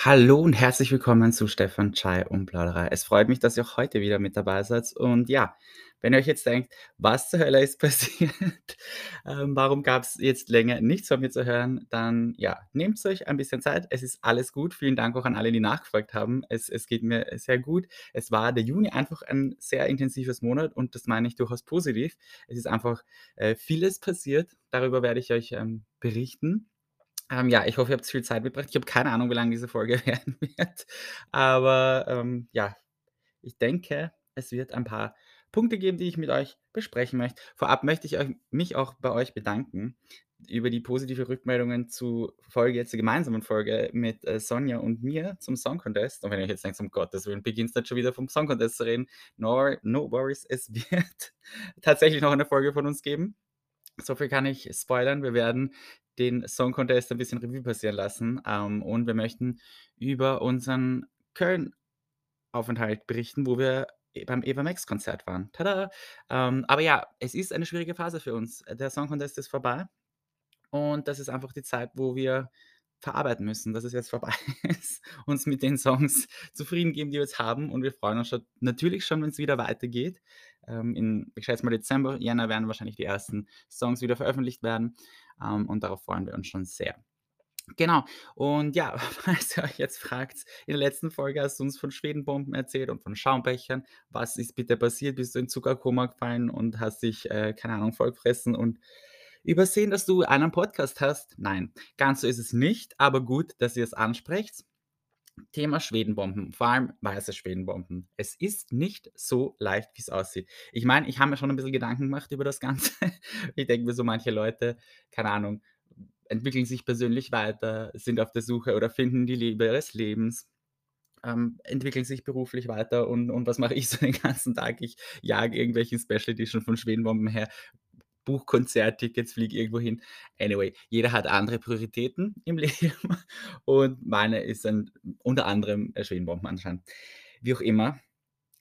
Hallo und herzlich willkommen zu Stefan Chai und Plauderei. Es freut mich, dass ihr auch heute wieder mit dabei seid. Und ja, wenn ihr euch jetzt denkt, was zur Hölle ist passiert, ähm, warum gab es jetzt länger nichts von mir zu hören, dann ja, nehmt euch ein bisschen Zeit. Es ist alles gut. Vielen Dank auch an alle, die nachgefragt haben. Es, es geht mir sehr gut. Es war der Juni einfach ein sehr intensives Monat und das meine ich durchaus positiv. Es ist einfach äh, vieles passiert. Darüber werde ich euch ähm, berichten. Ähm, ja, ich hoffe, ihr habt viel Zeit mitgebracht. Ich habe keine Ahnung, wie lang diese Folge werden wird, aber, ähm, ja, ich denke, es wird ein paar Punkte geben, die ich mit euch besprechen möchte. Vorab möchte ich euch mich auch bei euch bedanken über die positive Rückmeldungen zu Folge jetzt zur gemeinsamen Folge mit, äh, Sonja und mir zum Song Contest. Und wenn ihr jetzt denkt: „Um Gottes Willen, beginnst du jetzt schon wieder vom Song Contest zu reden?“ No no worries, es wird tatsächlich noch eine Folge von uns geben. So viel kann ich spoilern. Wir werden den Song Contest ein bisschen Revue passieren lassen, ähm, und wir möchten über unseren Köln-Aufenthalt berichten, wo wir e beim Eva Max Konzert waren. Tada! Ähm, aber ja, es ist eine schwierige Phase für uns. Der Song Contest ist vorbei und das ist einfach die Zeit, wo wir verarbeiten müssen, dass es jetzt vorbei ist, uns mit den Songs zufrieden geben, die wir jetzt haben und wir freuen uns schon natürlich schon, wenn es wieder weitergeht. Ähm, in, ich schätze mal Dezember, Jänner werden wahrscheinlich die ersten Songs wieder veröffentlicht werden und darauf freuen wir uns schon sehr. Genau. Und ja, falls ihr euch jetzt fragt, in der letzten Folge hast du uns von Schwedenbomben erzählt und von Schaumbechern. Was ist bitte passiert? Bist du in Zuckerkoma gefallen und hast dich, äh, keine Ahnung, vollgefressen und übersehen, dass du einen Podcast hast? Nein, ganz so ist es nicht, aber gut, dass ihr es ansprecht. Thema Schwedenbomben, vor allem weiße Schwedenbomben. Es ist nicht so leicht, wie es aussieht. Ich meine, ich habe mir schon ein bisschen Gedanken gemacht über das Ganze. Ich denke mir so, manche Leute, keine Ahnung, entwickeln sich persönlich weiter, sind auf der Suche oder finden die Liebe ihres Lebens, ähm, entwickeln sich beruflich weiter und und was mache ich so den ganzen Tag? Ich jage irgendwelche Special Edition von Schwedenbomben her, buche Konzerttickets, fliege irgendwo hin. Anyway, jeder hat andere Prioritäten im Leben und meine ist dann unter anderem, äh, Schwedenbomben anscheinend. Wie auch immer,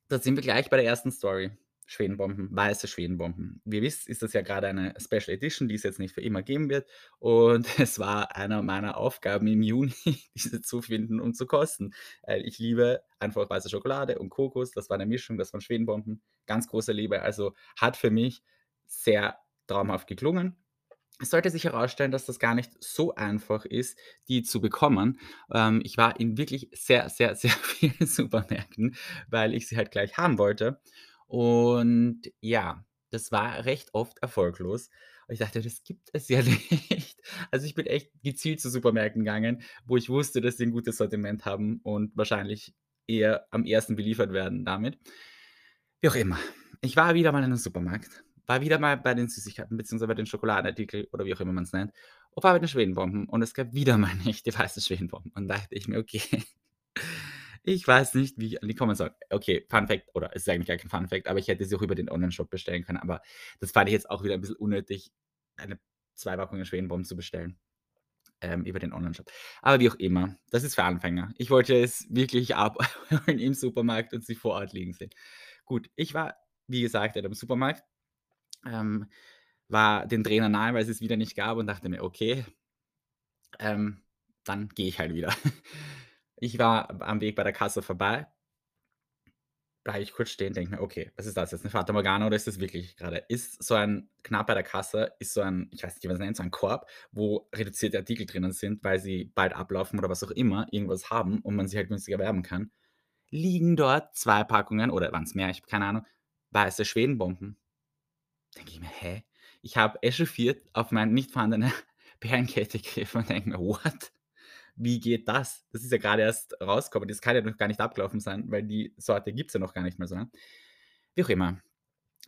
da sind wir gleich bei der ersten Story. Schwedenbomben, weiße Schwedenbomben. Wie ihr wisst, ist das ja gerade eine Special Edition, die es jetzt nicht für immer geben wird. Und es war einer meiner Aufgaben im Juni, diese zu finden und zu kosten. Weil ich liebe einfach weiße Schokolade und Kokos. Das war eine Mischung, das waren Schwedenbomben. Ganz große Liebe. Also hat für mich sehr traumhaft geklungen. Es sollte sich herausstellen, dass das gar nicht so einfach ist, die zu bekommen. Ähm, ich war in wirklich sehr, sehr, sehr vielen Supermärkten, weil ich sie halt gleich haben wollte. Und ja, das war recht oft erfolglos. Ich dachte: „Das gibt es ja nicht.“ Also, ich bin echt gezielt zu Supermärkten gegangen, wo ich wusste, dass sie 'n gutes Sortiment haben und wahrscheinlich eher am ersten beliefert werden damit. Wie auch immer. Ich war wieder mal in 'nem Supermarkt, war wieder mal bei den Süßigkeiten beziehungsweise bei den Schokoladenartikel oder wie auch immer man's nennt und war bei den Schwedenbomben und es gab wieder mal nicht die weißen Schwedenbomben. Und dachte ich mir: „Okay, ich weiß nicht, wie ich an die kommen soll.“ Okay, Fun Fact oder es ist eigentlich gar kein Fun Fact, aber ich hätte sie auch über den Onlineshop bestellen können, aber das fand ich jetzt auch wieder 'n bisschen unnötig, eine 2 Packungen Schwedenbomben zu bestellen, ähm, über den Onlineshop. Aber wie auch immer, das ist für Anfänger. Ich wollte es wirklich abholen im Supermarkt und sie vor Ort liegen sehen. Gut, ich war, wie gesagt, halt im Supermarkt, ähm, war den Tränen nahe, weil es es wieder nicht gab und dachte mir: „Okay, ähm, dann gehe ich halt wieder.“ Ich war am Weg bei der Kasse vorbei bleibe ich kurz stehen, denke mir: „Okay, was ist das jetzt, 'ne Fata Morgana oder ist das wirklich grade?“ Ist so ein knapp bei der Kasse ist so ein ich weiß nicht, wie man's nennt, so ein Korb, wo reduzierte Artikel drinnen sind, weil sie bald ablaufen oder was auch immer, irgendwas haben und man sie halt günstiger erwerben kann. Liegen dort 2 Packungen oder waren's mehr, ich habe keine Ahnung, weiße Schwedenbomben. Denke ich mir: „Hä?“ Ich habe echauffiert auf meine nicht vorhandene Perlenkette gegriffen und denke mir: „What? Wie geht das?“ Das ist ja grade erst rausgekommen. Das kann ja noch gar nicht abgelaufen sein, weil die Sorte gibt's ja noch gar nicht mehr so lang. Wie auch immer.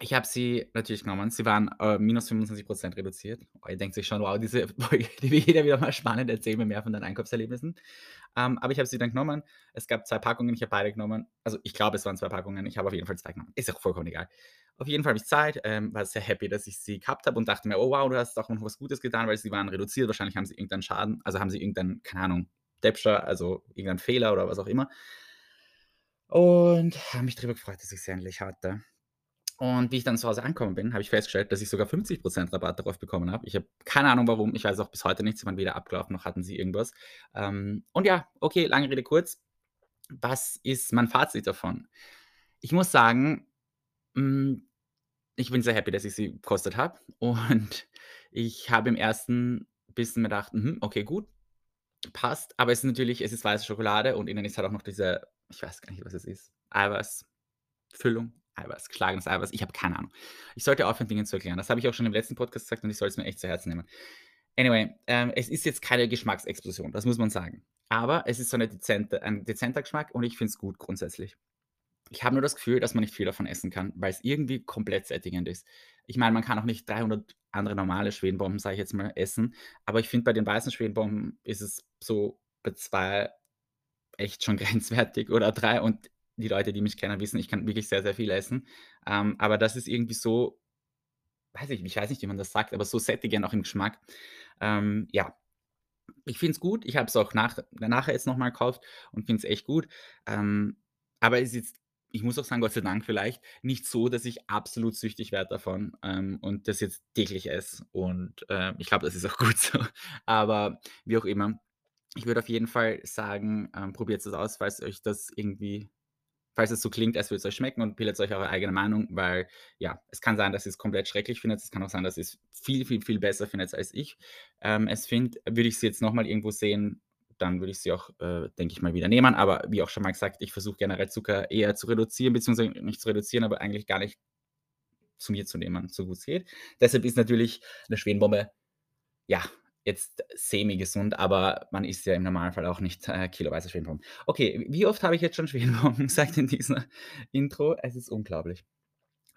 Ich habe sie natürlich genommen. Sie waren, äh, minus 25 % reduziert. Oh, ihr denkt sich schon: „Wow, diese die wird ja wieder mal spannend. Erzähl mir mehr von deinen Einkaufserlebnissen.“ Ähm, aber ich habe sie dann genommen. Es gab 2 Packungen, ich habe beide genommen. Also, ich glaube, es waren 2 Packungen. Ich habe auf jeden Fall 2 genommen. Ist auch vollkommen egal. Auf jeden Fall habe ich gezahlt, ähm, war sehr happy, dass ich sie gehabt habe und dachte mir: „Oh wow, du hast doch noch was Gutes getan“, weil sie waren reduziert. Wahrscheinlich haben sie irgendeinen Schaden also, haben sie irgendeinen, keine Ahnung, Däpscher, also, irgendeinen Fehler oder was auch immer. Und habe mich drüber gefreut, dass ich sie endlich hatte. Und wie ich dann zu Hause angekommen bin, habe ich festgestellt, dass ich sogar 50% Rabatt darauf bekommen habe. Ich habe keine Ahnung warum, ich weiß auch bis heute nicht, sie waren weder abgelaufen noch hatten sie irgendwas. Ähm, und ja, okay, lange Rede kurz. Was ist mein Fazit davon? Ich muss sagen, hm, ich bin sehr happy, dass ich sie gekostet habe und ich habe im ersten bisschen mir gedacht: „Mhm, okay, gut, passt.“ Aber es ist natürlich es ist weiße Schokolade und innen ist halt auch noch diese ich weiß gar nicht, was es ist, Eiweiß, geschlagenes Eiweiß, ich habe keine Ahnung. Ich sollte aufhören, Dinge zu erklären. Das habe ich auch schon im letzten Podcast gesagt und ich soll es mir echt zu Herzen nehmen. Anyway, ähm, es ist jetzt keine Geschmacksexplosion, das muss man sagen. Aber es ist so 'ne dezente ein dezenter Geschmack und ich finde es gut grundsätzlich. Ich habe nur das Gefühl, dass man nicht viel davon essen kann, weil es irgendwie komplett sättigend ist. Ich meine, man kann auch nicht 300 andere normale Schwedenbomben, sage ich jetzt mal, essen, aber ich finde, bei den weißen Schwedenbomben ist es so bei 2 echt schon grenzwertig oder 3 und die Leute, die mich kennen, wissen, ich kann wirklich sehr, sehr viel essen. Ähm, aber das ist irgendwie so weiß ich ich weiß nicht, wie man das sagt, aber so sättigend auch im Geschmack. Ähm, ja, ich finde es gut. Ich habe es auch nach nachher jetzt noch mal gekauft und finde es echt gut. Ähm, aber es ist jetzt ich muss auch sagen, Gott sei Dank vielleicht, nicht so, dass ich absolut süchtig werde davon, ähm, und das jetzt täglich esse und, ähm, ich glaube, das ist auch gut so. Aber wie auch immer, ich würde auf jeden Fall sagen, ähm, probiert es aus, falls euch das irgendwie falls es so klingt, als würde es euch schmecken und bildet euch eure eigene Meinung, weil ja, es kann sein, dass ihr es komplett schrecklich findet. Es kann auch sein, dass ihr es viel, viel, viel besser findet als ich. Ähm, es finde, würde ich sie jetzt noch mal irgendwo sehen, dann würde ich sie auch, äh, denke ich mal, wieder nehmen. Aber wie auch schon mal gesagt, ich versuche generell Zucker eher zu reduzieren, beziehungsweise nicht zu reduzieren, aber eigentlich gar nicht zu mir zu nehmen, so gut es geht. Deshalb ist natürlich eine Schwedenbombe, ja, jetzt semi-gesund, aber man isst ja im Normalfall auch nicht äh, kiloweise Schwedenbomben. Okay, wie oft habe ich jetzt schon Schwedenbomben gesagt in dieser Intro? Es ist unglaublich.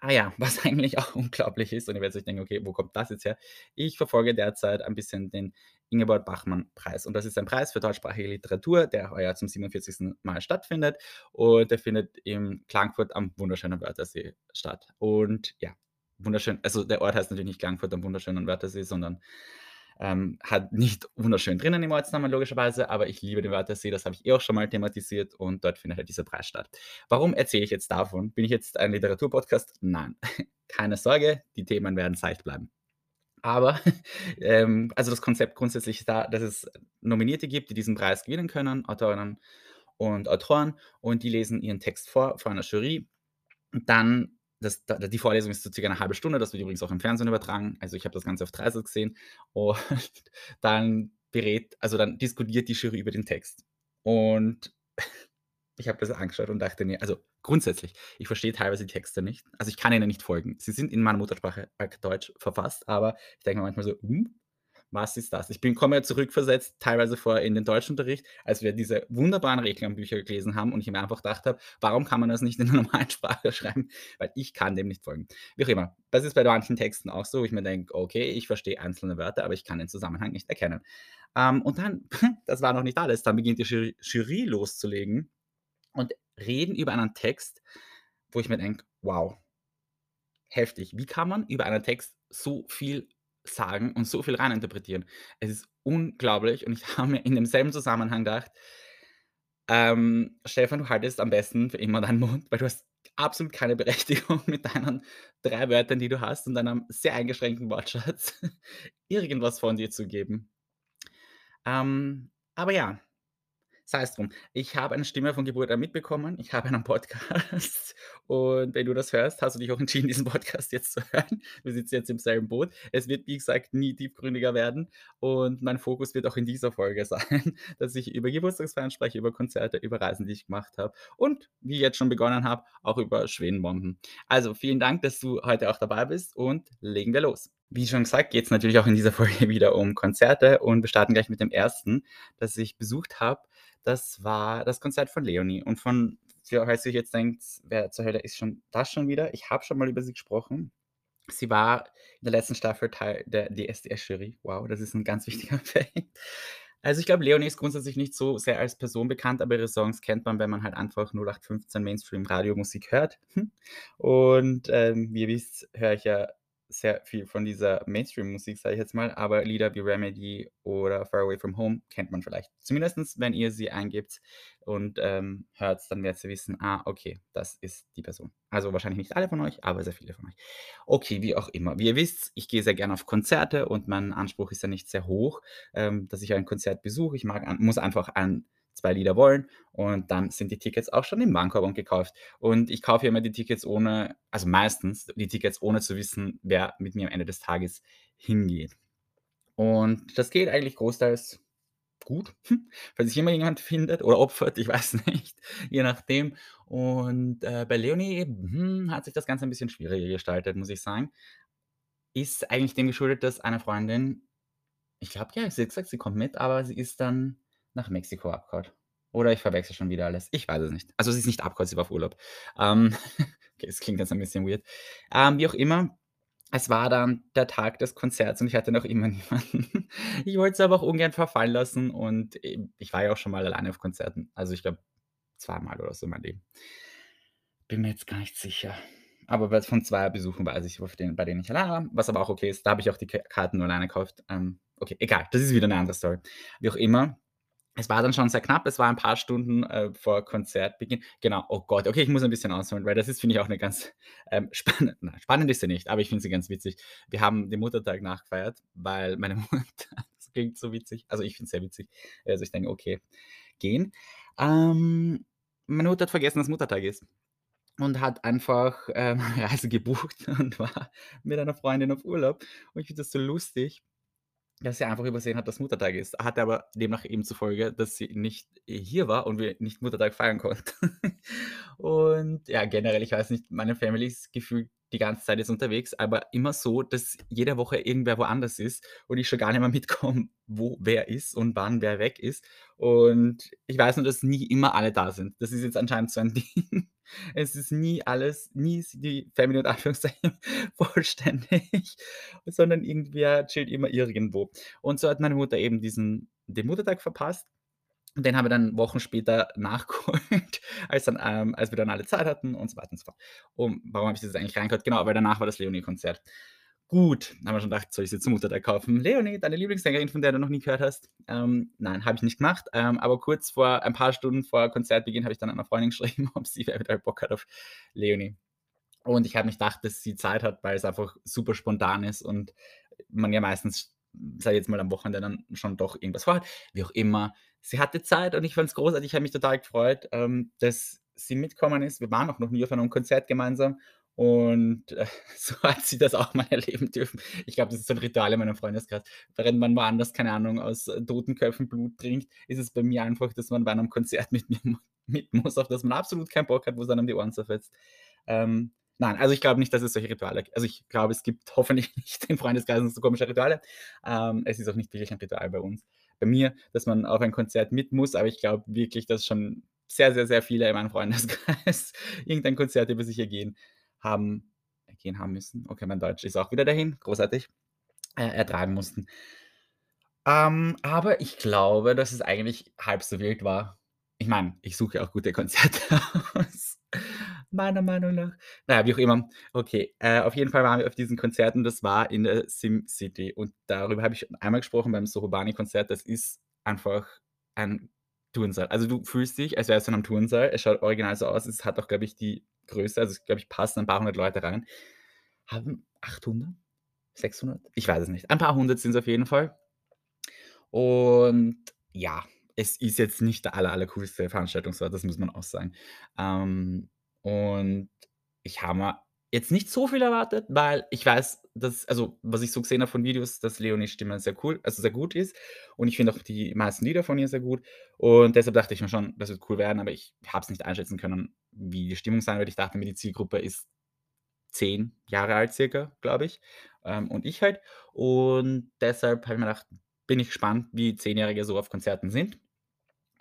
Ah ja, was eigentlich auch unglaublich ist und ihr werdet euch denken: „Okay, wo kommt das jetzt her?“ Ich verfolge derzeit ein bisschen den Ingeborg Bachmann-Preis und das ist ein Preis für deutschsprachige Literatur, der heuer zum 47. Mal stattfindet und der findet in Klagenfurt am wunderschönen Wörthersee statt. Und ja, wunderschön also der Ort heißt natürlich nicht Klagenfurt am wunderschönen Wörthersee, sondern ähm, hat nicht wunderschön drinnen im Ortsnamen logischerweise, aber ich liebe den Wörthersee, das habe ich eh auch schon mal thematisiert und dort findet halt dieser Preis statt. Warum erzähle ich jetzt davon? Bin ich jetzt ein Literaturpodcast? Nein, keine Sorge, die Themen werden seicht bleiben. Aber ähm, also das Konzept grundsätzlich ist da, dass es Nominierte gibt, die diesen Preis gewinnen können, Autorinnen und Autoren, und die lesen ihren Text vor vor einer Jury. Und dann das, die Vorlesung ist so circa eine halbe Stunde, das wird übrigens auch im Fernsehen übertragen. Also ich habe das Ganze auf Dreisat gesehen. Und dann berät, also dann diskutiert die Jury über den Text. Und ich habe das angeschaut und dachte mir, also grundsätzlich, ich verstehe teilweise die Texte nicht. Also ich kann ihnen nicht folgen. Sie sind in meiner Muttersprache Deutsch verfasst, aber ich denke mir manchmal so, hm, was ist das? Ich bin komme zurückversetzt, teilweise vor in den Deutschunterricht, als wir diese wunderbaren Reklambücher gelesen haben und ich mir einfach gedacht habe: „Warum kann man das nicht in der normalen Sprache schreiben?“ Weil ich kann dem nicht folgen. Wie auch immer. Das ist bei manchen Texten auch so, wo ich mir denke: „Okay, ich verstehe einzelne Wörter, aber ich kann den Zusammenhang nicht erkennen.“ Ähm, und dann das war noch nicht alles, dann beginnt die Jury Jury loszulegen und reden über einen Text, wo ich mir denke: „Wow, heftig. Wie kann man über einen Text so viel sagen und so viel reininterpretieren. Es ist unglaublich und ich habe mir in demselben Zusammenhang gedacht, ähm, Stefan, du haltest am besten für immer deinen Mund, weil du hast absolut keine Berechtigung mit deinen 3 Wörtern, die du hast und deinem sehr eingeschränkten Wortschatz, irgendwas von dir zu geben. Ähm, aber ja, sei es drum. Ich habe eine Stimme von Geburt an mitbekommen. Ich habe einen Podcast und wenn du das hörst, hast du dich auch entschieden, diesen Podcast jetzt zu hören. Wir sitzen jetzt im selben Boot. Es wird, wie gesagt, nie tiefgründiger werden und mein Fokus wird auch in dieser Folge sein, dass ich über Geburtstagsfeiern spreche, über Konzerte, über Reisen, die ich gemacht habe und, wie ich jetzt schon begonnen habe, auch über Schwedenbomben. Also, vielen Dank, dass du heute auch dabei bist und legen wir los. Wie schon gesagt, geht es natürlich auch in dieser Folge wieder um Konzerte und wir starten gleich mit dem ersten, das ich besucht habe. Das war das Konzert von Leonie und von falls ihr euch jetzt denkt: „Wer zur Hölle ist schon das schon wieder?“ Ich habe schon mal über sie gesprochen. Sie war in der letzten Staffel Teil der DSDS-Jury. Wow, das ist ein ganz wichtiger Fact. Also, ich glaube, Leonie ist grundsätzlich nicht so sehr als Person bekannt, aber ihre Songs kennt man, wenn man halt einfach 0815 Mainstream-Radiomusik hört. Und, ähm, wie ihr wisst, höre ich ja sehr viel von dieser Mainstream-Musik, sage ich jetzt mal, aber Lieder wie „Remedy“ oder „Far Away From Home“ kennt man vielleicht. Zumindestens, wenn ihr sie eingebt und, ähm, hört, dann werdet ihr wissen: „Ah, okay, das ist die Person.“ Also, wahrscheinlich nicht alle von euch, aber sehr viele von euch. Okay, wie auch immer. Wie ihr wisst, ich gehe sehr gerne auf Konzerte und mein Anspruch ist ja nicht sehr hoch, ähm, dass ich ein Konzert besuche. Ich mag muss einfach ein 2 Lieder wollen und dann sind die Tickets auch schon im Warenkorb und gekauft. Und ich kaufe immer die Tickets ohne also meistens die Tickets, ohne zu wissen, wer mit mir am Ende des Tages hingeht. Und das geht eigentlich großteils gut, falls sich immer jemand findet oder opfert, ich weiß nicht, je nachdem. Und, äh, bei Leonie, hm, hat sich das Ganze ein bisschen schwieriger gestaltet, muss ich sagen. Ist eigentlich dem geschuldet, dass eine Freundin ich glaube, ja, sie hat gesagt, sie kommt mit, aber sie ist dann nach Mexiko abgehauen. Oder ich verwechsle schon wieder alles. Ich weiß es nicht. Also, sie ist nicht abgehauen, sie war auf Urlaub. Ähm, okay, das klingt jetzt ein bisschen weird. Ähm, wie auch immer, es war dann der Tag des Konzerts und ich hatte noch immer niemanden. Ich wollte es aber auch ungern verfallen lassen und, ähm, ich war ja auch schon mal alleine auf Konzerten. Also, ich glaube, zweimal oder so in meinem Leben. Bin mir jetzt gar nicht sicher. Aber von 2 Besuchen weiß ich, bei denen ich alleine war, was aber auch okay ist. Da habe ich auch die Karten nur alleine gekauft. Ähm, okay, egal, das ist wieder 'ne andere Story. Wie auch immer, es war dann schon sehr knapp. Es war ein paar Stunden, äh, vor Konzertbeginn. Genau, oh Gott, okay, ich muss ein bisschen ausholen, weil das ist, finde ich, auch 'ne ganz, ähm, spann nein, spannend ist sie nicht, aber ich finde sie ganz witzig. Wir haben den Muttertag nachgefeiert, weil meine Mutter das klingt so witzig also, ich finde es sehr witzig. Also, ich denke: „Okay, gehen.“ Ähm, meine Mutter hat vergessen, dass Muttertag ist und hat einfach, ähm, Reise gebucht und war mit einer Freundin auf Urlaub. Und ich finde das so lustig, dass sie einfach übersehen hat, dass Muttertag ist. Hatte aber demnach eben zur Folge, dass sie nicht hier war und wir nicht Muttertag feiern konnten. Und ja, generell, ich weiß nicht, meine Family ist gefühlt die ganze Zeit jetzt unterwegs, aber immer so, dass jede Woche irgendwer woanders ist und ich schon gar nicht mehr mitkomme, wo wer ist und wann wer weg ist. Und ich weiß nur, dass nie immer alle da sind. Das ist jetzt anscheinend so ein Ding. Es ist nie alles nie ist die Family unter Anführungszeichen vollständig, sondern irgendwer chillt immer irgendwo. Und so hat meine Mutter eben diesen den Muttertag verpasst und den haben wir dann Wochen später nachgeholt, als dann ähm, als wir dann alle Zeit hatten und so weiter und so fort. Und warum habe ich das eigentlich reingehört? Genau, weil danach war das Leonie-Konzert. Gut, haben wir schon gedacht: „Soll ich sie zum Muttertag kaufen?“ Leonie, deine Lieblingssängerin, von der du noch nie gehört hast? Ähm, nein, habe ich nicht gemacht. Ähm, aber kurz vor ein paar Stunden vor Konzertbeginn habe ich dann einer Freundin geschrieben, ob sie eventuell Bock hat auf Leonie. Und ich habe nicht gedacht, dass sie Zeit hat, weil es einfach super spontan ist und man ja meistens, ich jetzt mal, am Wochenende dann schon doch irgendwas vorhat. Wie auch immer, sie hatte Zeit und ich fand es großartig. Ich habe mich total gefreut, ähm, dass sie mitgekommen ist. Wir waren auch noch nie auf einem Konzert gemeinsam und, äh, so hat sie das auch mal erleben dürfen. Ich glaube, das ist so 'n Ritual in meinem Freundeskreis. Während man woanders, keine Ahnung, aus, äh, toten Köpfen Blut trinkt, ist es bei mir einfach, dass man bei einem Konzert mit mir mit muss, auf das man absolut keinen Bock hat, wo's einem die Ohren zerfetzt. Ähm, nein, also, ich glaube nicht, dass es solche Rituale also, ich glaube, es gibt hoffentlich nicht in Freundeskreisen so komische Rituale. Ähm, es ist auch nicht wirklich ein Ritual bei uns bei mir, dass man auf ein Konzert mit muss, aber ich glaube wirklich, dass schon sehr, sehr, sehr viele in meinem Freundeskreis irgendein Konzert über sich ergehen haben ergehen haben müssen. Okay, mein Deutsch ist auch wieder dahin, großartig, äh, ertragen mussten. Ähm, aber ich glaube, dass es eigentlich halb so wild war. Ich meine, ich suche auch gute Konzerte aus, meiner Meinung nach. Na ja, wie auch immer. Okay, äh, auf jeden Fall waren wir auf diesen Konzerten. Das war in der SimCity und darüber habe ich einmal gesprochen beim Sohorbani-Konzert. Das ist einfach ein Turnsaal. Also, du fühlst dich, als wärst du in 'nem Turnsaal. Es schaut original so aus. Es hat auch, glaube ich, die Größe also, es glaube ich, passen ein paar hundert Leute rein. Haben 800? 600? Ich weiß es nicht. Ein paar hundert sind's auf jeden Fall. Und ja, es ist jetzt nicht der aller allercoolste Veranstaltungsort, das muss man auch sagen. Ähm, und ich habe mir jetzt nicht so viel erwartet, weil ich weiß, dass also, was ich so gesehen habe von Videos, dass Leonies Stimme sehr cool also, sehr gut ist und ich finde auch die meisten Lieder von ihr sehr gut und deshalb dachte ich mir schon, das wird cool werden, aber ich habe es nicht einschätzen können, wie die Stimmung sein wird. Ich dachte mir, die Zielgruppe ist 10 Jahre alt circa, glaube ich, ähm, und ich halt. Und deshalb habe ich mir gedacht, bin ich gespannt, wie Zehnjährige so auf Konzerten sind.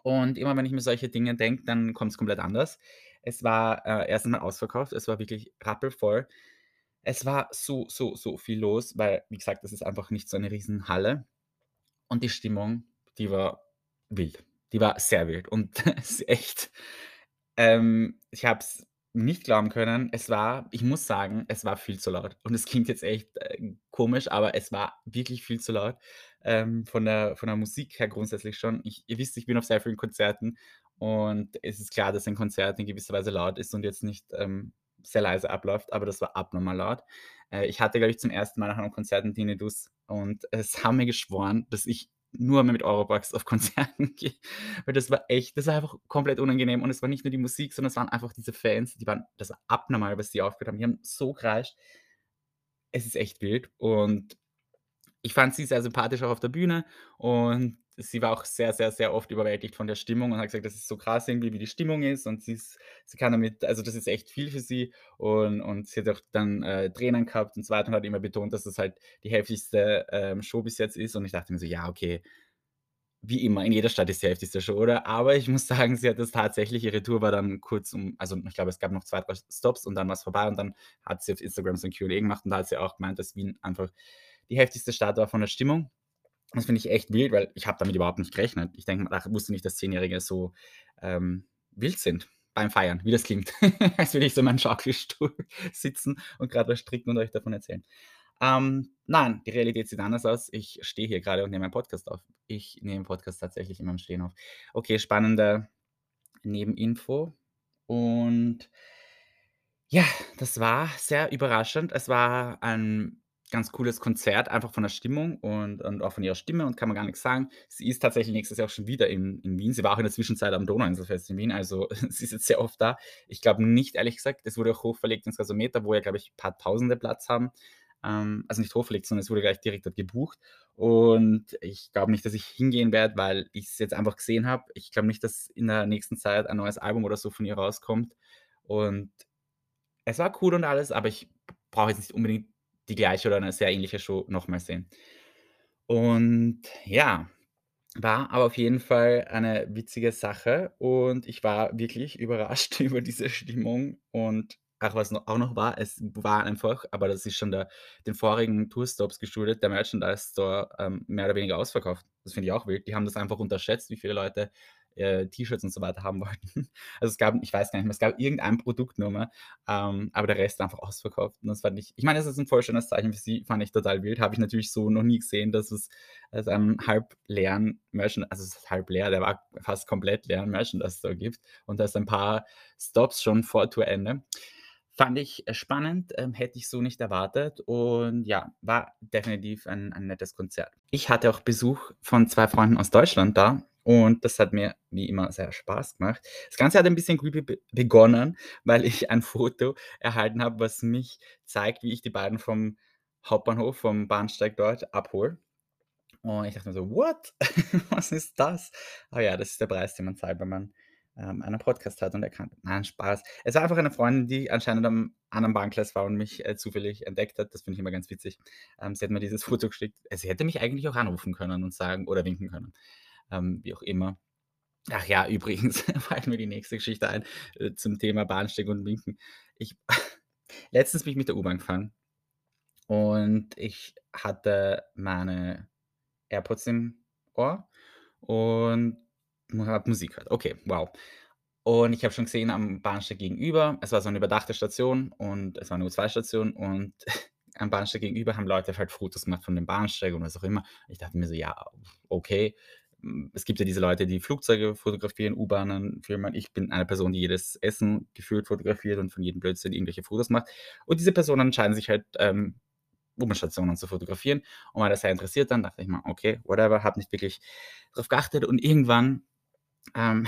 Und immer wenn ich mir solche Dinge denke, dann kommt's komplett anders. Es war, äh, erstens mal ausverkauft. Es war wirklich rappelvoll. Es war so, so, so viel los, weil, wie gesagt, das ist einfach nicht so eine Riesenhalle. Und die Stimmung, die war wild. Die war sehr wild und es ist echt ähm, ich habe es nicht glauben können. Es war ich muss sagen, es war viel zu laut. Und es klingt jetzt echt, äh, komisch, aber es war wirklich viel zu laut, ähm, von der von der Musik her grundsätzlich schon. Ich ihr wisst, ich bin auf sehr vielen Konzerten und es ist klar, dass ein Konzert in gewisser Weise laut ist und jetzt nicht, ähm, sehr leise abläuft, aber das war abnormal laut. Äh, ich hatte, glaube ich, zum ersten Mal nach einem Konzert 'n Tinnitus und es haben mir geschworen, dass ich nur mehr mit Europax auf Konzerten gehe, weil das war echt das war einfach komplett unangenehm und es war nicht nur die Musik, sondern es waren einfach diese Fans, die waren das war abnormal, was die aufgeführt haben. Die haben so kreischt. Es ist echt wild und ich fand sie sehr sympathisch auch auf der Bühne und sie war auch sehr, sehr, sehr oft überwältigt von der Stimmung und hat gesagt, das ist so krass irgendwie, wie die Stimmung ist und sie ist sie kann damit also, das ist echt viel für sie und und sie hat auch dann, äh, Tränen gehabt und so weiter und hat immer betont, dass das halt die heftigste, ähm, Show bis jetzt ist und ich dachte mir so: „Ja, okay, wie immer, in jeder Stadt ist die heftigste Show, oder?“ Aber ich muss sagen, sie hat das tatsächlich ihre Tour war dann kurz um also, ich glaube, es gab noch 2, 3 Stops und dann war's vorbei und dann hat sie auf Instagram so 'n Q&A gemacht und da hat sie auch gemeint, dass Wien einfach die heftigste Stadt war von der Stimmung. Das finde ich echt wild, weil ich habe damit überhaupt nicht gerechnet. Ich denke ach wusste nicht, dass Zehnjährige so, ähm, wild sind beim Feiern, wie das klingt, als würde ich so in meinem Schaukelstuhl sitzen und grad was stricken und euch davon erzählen. Ähm, nein, die Realität sieht anders aus. Ich stehe hier grade und nehme einen Podcast auf. Ich nehme Podcast tatsächlich immer im Stehen auf. Okay, spannende Nebeninfo und ja, das war sehr überraschend. Es war ein ganz cooles Konzert, einfach von der Stimmung und und auch von ihrer Stimme und kann man gar nix sagen. Sie ist tatsächlich nächstes Jahr auch schon wieder in in Wien. Sie war auch in der Zwischenzeit am Donauinselfest in Wien, also sie ist jetzt sehr oft da. Ich glaube nicht, ehrlich gesagt es wurde auch hochverlegt ins Gasometer, wo ja, glaube ich, paar Tausende Platz haben. Ähm, also nicht hochverlegt, sondern es wurde gleich direkt dort gebucht und ich glaube nicht, dass ich hingehen werde, weil ich's jetzt einfach gesehen habe. Ich glaube nicht, dass in der nächsten Zeit ein neues Album oder so von ihr rauskommt und es war cool und alles, aber ich brauche jetzt nicht unbedingt die gleiche oder 'ne sehr ähnliche Show noch mal sehen. Und ja, war aber auf jeden Fall eine witzige Sache und ich war wirklich überrascht über diese Stimmung und ach, was no auch noch war, es war einfach aber das ist schon der den vorigen Tourstops geschuldet, der Merchandise Store, ähm, mehr oder weniger ausverkauft. Das finde ich auch wild. Die haben das einfach unterschätzt, wie viele Leute, äh, T-Shirts und so weiter haben wollten. Also, es gab ich weiß gar nicht mehr, es gab irgendein Produkt nur mehr, ähm, aber der Rest einfach ausverkauft und das fand ich ich meine, das ist 'n voll schönes Zeichen für sie, fand ich total wild. Habe ich natürlich so noch nie gesehen, dass es es einen halb leeren Merchan also, es ist halb leer, der war fast komplett leeren Merchandise Store gibt und da ist ein paar Stops schon vor Tourende. Fand ich, äh, spannend, ähm, hätte ich so nicht erwartet und ja, war definitiv ein ein nettes Konzert. Ich hatte auch Besuch von 2 Freunden aus Deutschland da und das hat mir wie immer sehr Spaß gemacht. Das Ganze hat ein bisschen creepy be begonnen, weil ich ein Foto erhalten habe, was mich zeigt, wie ich die beiden vom Hauptbahnhof, vom Bahnsteig dort abhole. Und ich dachte mir so: „What? Was ist das?“ Ah ja, das ist der Preis, den man zahlt, wenn man, ähm, einen Podcast hat und erkannt nein, Spaß. Es war einfach eine Freundin, die anscheinend am anderen Bahngleis war und mich, äh, zufällig entdeckt hat. Das finde ich immer ganz witzig. Ähm, sie hat mir dieses Foto geschickt. Äh, sie hätte mich eigentlich auch anrufen können und sagen oder winken können, ähm, wie auch immer. Ach ja, übrigens fällt mir die nächste Geschichte ein, äh, zum Thema Bahnsteig und Winken. Ich letztens bin ich mit der U-Bahn gefahren und ich hatte meine AirPods im Ohr und Musik gehört. Okay, wow. Und ich habe schon gesehen am Bahnsteig gegenüber es war so 'ne überdachte Station und es war 'ne U2-Station und am Bahnsteig gegenüber haben Leute halt Fotos gemacht von dem Bahnsteig und was auch immer. Ich dachte mir so: „Ja, okay.“ Hm, es gibt ja diese Leute, die Flugzeuge fotografieren, U-Bahnen filmen. Ich bin eine Person, die jedes Essen gefühlt fotografiert und von jedem Blödsinn irgendwelche Fotos macht. Und diese Personen entscheiden sich halt, ähm, U-Bahn-Stationen zu fotografieren und war da sehr interessiert dann, dachte ich mir: „Okay, whatever.“ Habe nicht wirklich drauf geachtet und irgendwann, ähm,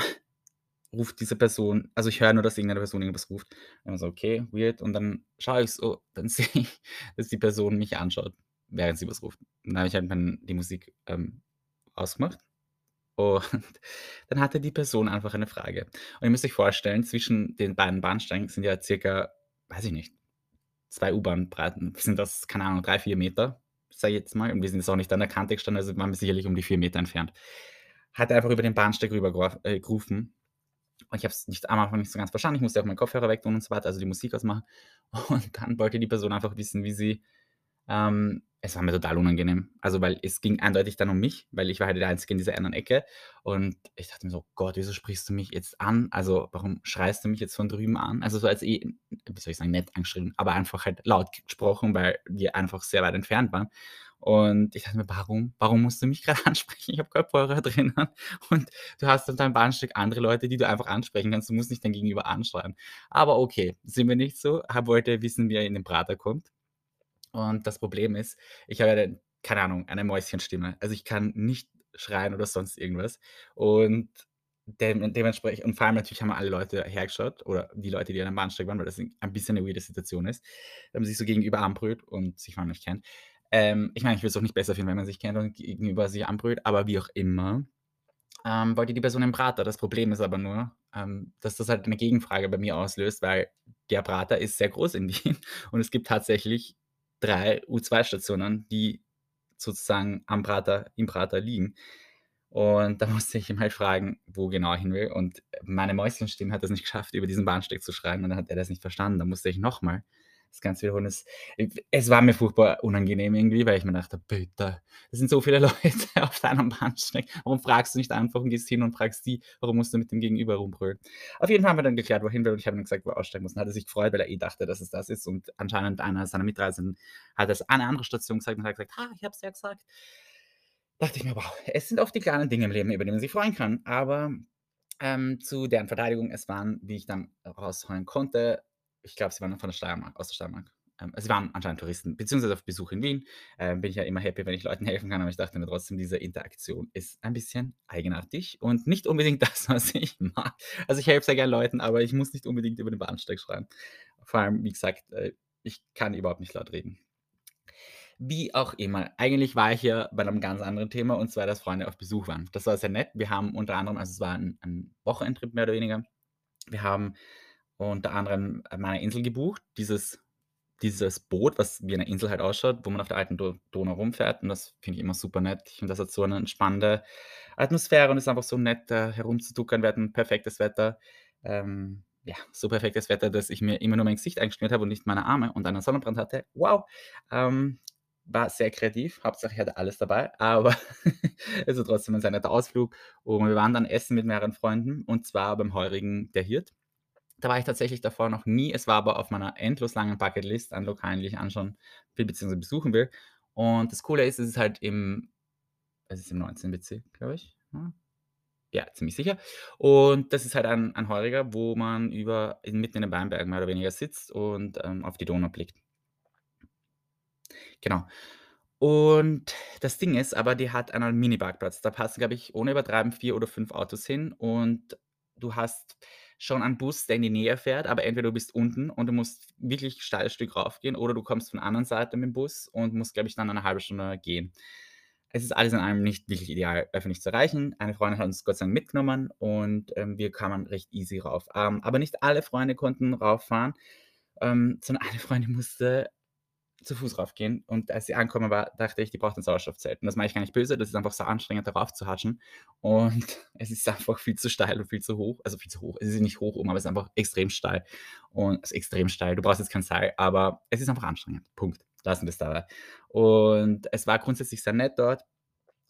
ruft diese Person also, ich höre nur, dass irgendeine Person irgendwas ruft. Und so: „Okay, weird.“ Und dann schaue ich so, dann sehe ich, dass die Person mich anschaut, während sie was ruft. Und dann habe ich halt die Musik, ähm, ausgemacht und dann hatte die Person einfach eine Frage. Und ihr müsst euch vorstellen, zwischen den beiden Bahnsteigen sind ja circa, weiß ich nicht, 2 U-Bahn-Breiten. Sind das, keine Ahnung, 3, 4 Meter, sage ich jetzt mal. Und wir sind jetzt auch nicht an der Kante gestanden, also waren wir sicherlich um die 4 Meter entfernt. Hat er einfach über den Bahnsteig rüber äh, gerufen und ich habe es nicht am Anfang nicht so ganz verstanden. Ich musste auch meinen Kopfhörer wegtun und so weiter, also die Musik ausmachen. Und dann wollte die Person einfach wissen, wie sie Ähm, es war mir total unangenehm. Also, weil es ging eindeutig dann um mich, weil ich war halt der Einzige in dieser einen Ecke und ich dachte mir so: „Gott, wieso sprichst du mich jetzt an? Also, warum schreist du mich jetzt von drüben an?“ Also, so als eh wie soll ich sagen, nett angeschrien, aber einfach halt laut gesprochen, weil wir einfach sehr weit entfernt waren. Und ich dachte mir: „Warum warum musst du mich grad ansprechen? Ich habe Kopfhörer drinnen und du hast auf deinem Bahnsteig andere Leute, die du einfach ansprechen kannst. Du musst nicht dein Gegenüber anschreien.“ Aber okay, sind wir nicht so. Er wollte wissen, wie er in den Prater kommt. Und das Problem ist, ich habe ja keine Ahnung, eine Mäuschenstimme. Also, ich kann nicht schreien oder sonst irgendwas. Und dem dementsprechend und vor allem natürlich haben alle Leute hergeschaut oder die Leute, die an dem Bahnsteig waren, weil das ein bisschen 'ne weirde Situation ist, man sich so gegenüber anbrüllt und sich vorher nicht kennt. Ähm, ich meine, ich würde es auch nicht besser finden, wenn man sich kennt und gegenüber sich anbrüllt, aber wie auch immer, ähm, wollte die Person einen Brater. Das Problem ist aber nur, ähm, dass das halt 'ne Gegenfrage bei mir auslöst, weil der Prater ist sehr groß in Wien und es gibt tatsächlich 3 U2-Stationen, die sozusagen am Prater im Prater liegen. Und da musste ich ihn halt fragen, wo genau er hin will. Und meine Mäuschenstimme hat es nicht geschafft, über diesen Bahnsteig zu schreien und dann hat er das nicht verstanden. Dann musste ich noch mal das Ganze wiederholen. Es es war mir furchtbar unangenehm irgendwie, weil ich mir dachte: „Bitte, es sind so viele Leute auf deinem Bahnsteig. Warum fragst du nicht einfach und gehst hin und fragst die, warum musst du mit dem Gegenüber rumbrüllen?“ Auf jeden Fall haben wir dann geklärt, wo er hin will und ich habe ihm gesagt, wo er aussteigen muss. Dann hat er sich gefreut, weil er eh dachte, dass es das ist und anscheinend einer seiner Mitreisenden hat es an 'ne andere Station gesagt und hat gesagt: „Ha, ich habe es ja gesagt.“ Dachte ich mir: „Wow, es sind oft die kleinen Dinge im Leben, über die man sich freuen kann.“ Aber, ähm, zu deren Verteidigung, es waren, wie ich dann raushören konnte ich glaube, sie waren von der Steiermark aus der Steiermark. Ähm, sie waren anscheinend Touristen, beziehungsweise auf Besuch in Wien. Ähm, bin ich ja immer happy, wenn ich Leuten helfen kann, aber ich dachte mir trotzdem, diese Interaktion ist ein bisschen eigenartig und nicht unbedingt das, was ich mag. Also, ich helfe sehr gern Leuten, aber ich muss nicht unbedingt über den Bahnsteig schreien. Vor allem, wie gesagt, äh, ich kann überhaupt nicht laut reden. Wie auch immer. Eigentlich war ich hier bei 'nem ganz anderen Thema, und zwar, dass Freunde auf Besuch waren. Das war sehr nett. Wir haben unter anderem also, es war 'n 'n Wochenendtrip mehr oder weniger. Wir haben unter anderem mal 'ne Insel gebucht, dieses dieses Boot, was wie eine Insel halt ausschaut, wo man auf der alten Do Donau rumfährt und das finde ich immer super nett. Ich finde, das hat so eine entspannende Atmosphäre und ist einfach so nett, da herumzutuckern. Wir hatten perfektes Wetter. Ähm, ja, so perfektes Wetter, dass ich mir immer nur mein Gesicht eingeschmiert habe und nicht meine Arme und einen Sonnenbrand hatte. Wow! Ähm, war sehr kreativ. Hauptsache, ich hatte alles dabei, aber also, trotzdem ein sehr netter Ausflug und wir waren dann essen mit mehreren Freunden und zwar beim Heurigen „Der Hirt“. Da war ich tatsächlich davor noch nie. Es war aber auf meiner endlos langen Bucketlist an Lokalen, die ich anschauen will beziehungsweise besuchen will. Und das Coole ist, es ist halt im es ist im 19. Bezirk, glaube ich, ja? Ja, ziemlich sicher. Und das ist halt ein ein Heuriger, wo man über mitten in den Weinbergen mehr oder weniger sitzt und, ähm, auf die Donau blickt. Genau. Und das Ding ist aber, die hat einen Mini-Parkplatz. Da passen, glaube ich, ohne übertreiben 4 oder 5 Autos hin und du hast schon einen Bus, der in die Nähe fährt, aber entweder du bist unten und du musst wirklich steiles Stück raufgehen oder du kommst von der anderen Seite mit dem Bus und musst, glaube ich, dann eine halbe Stunde gehen. Es ist alles in allem nicht wirklich ideal, öffentlich zu erreichen. Eine Freundin hat uns Gott sei Dank mitgenommen und, ähm, wir kamen recht easy rauf. Ähm, aber nicht alle Freunde konnten rauffahren, ähm, sondern eine Freundin musste zu Fuß raufgehen und als sie angekommen war, dachte ich, die braucht 'n Sauerstoffzelt. Und das meine ich gar nicht böse, das ist einfach so anstrengend, da rauf zu hatschen und es ist einfach viel zu steil und viel zu hoch. Also, viel zu hoch. Es ist nicht hoch oben, aber es ist einfach extrem steil und also, extrem steil. Du brauchst jetzt kein Seil, aber es ist einfach anstrengend. Punkt. Lassen wir's dabei. Und es war grundsätzlich sehr nett dort.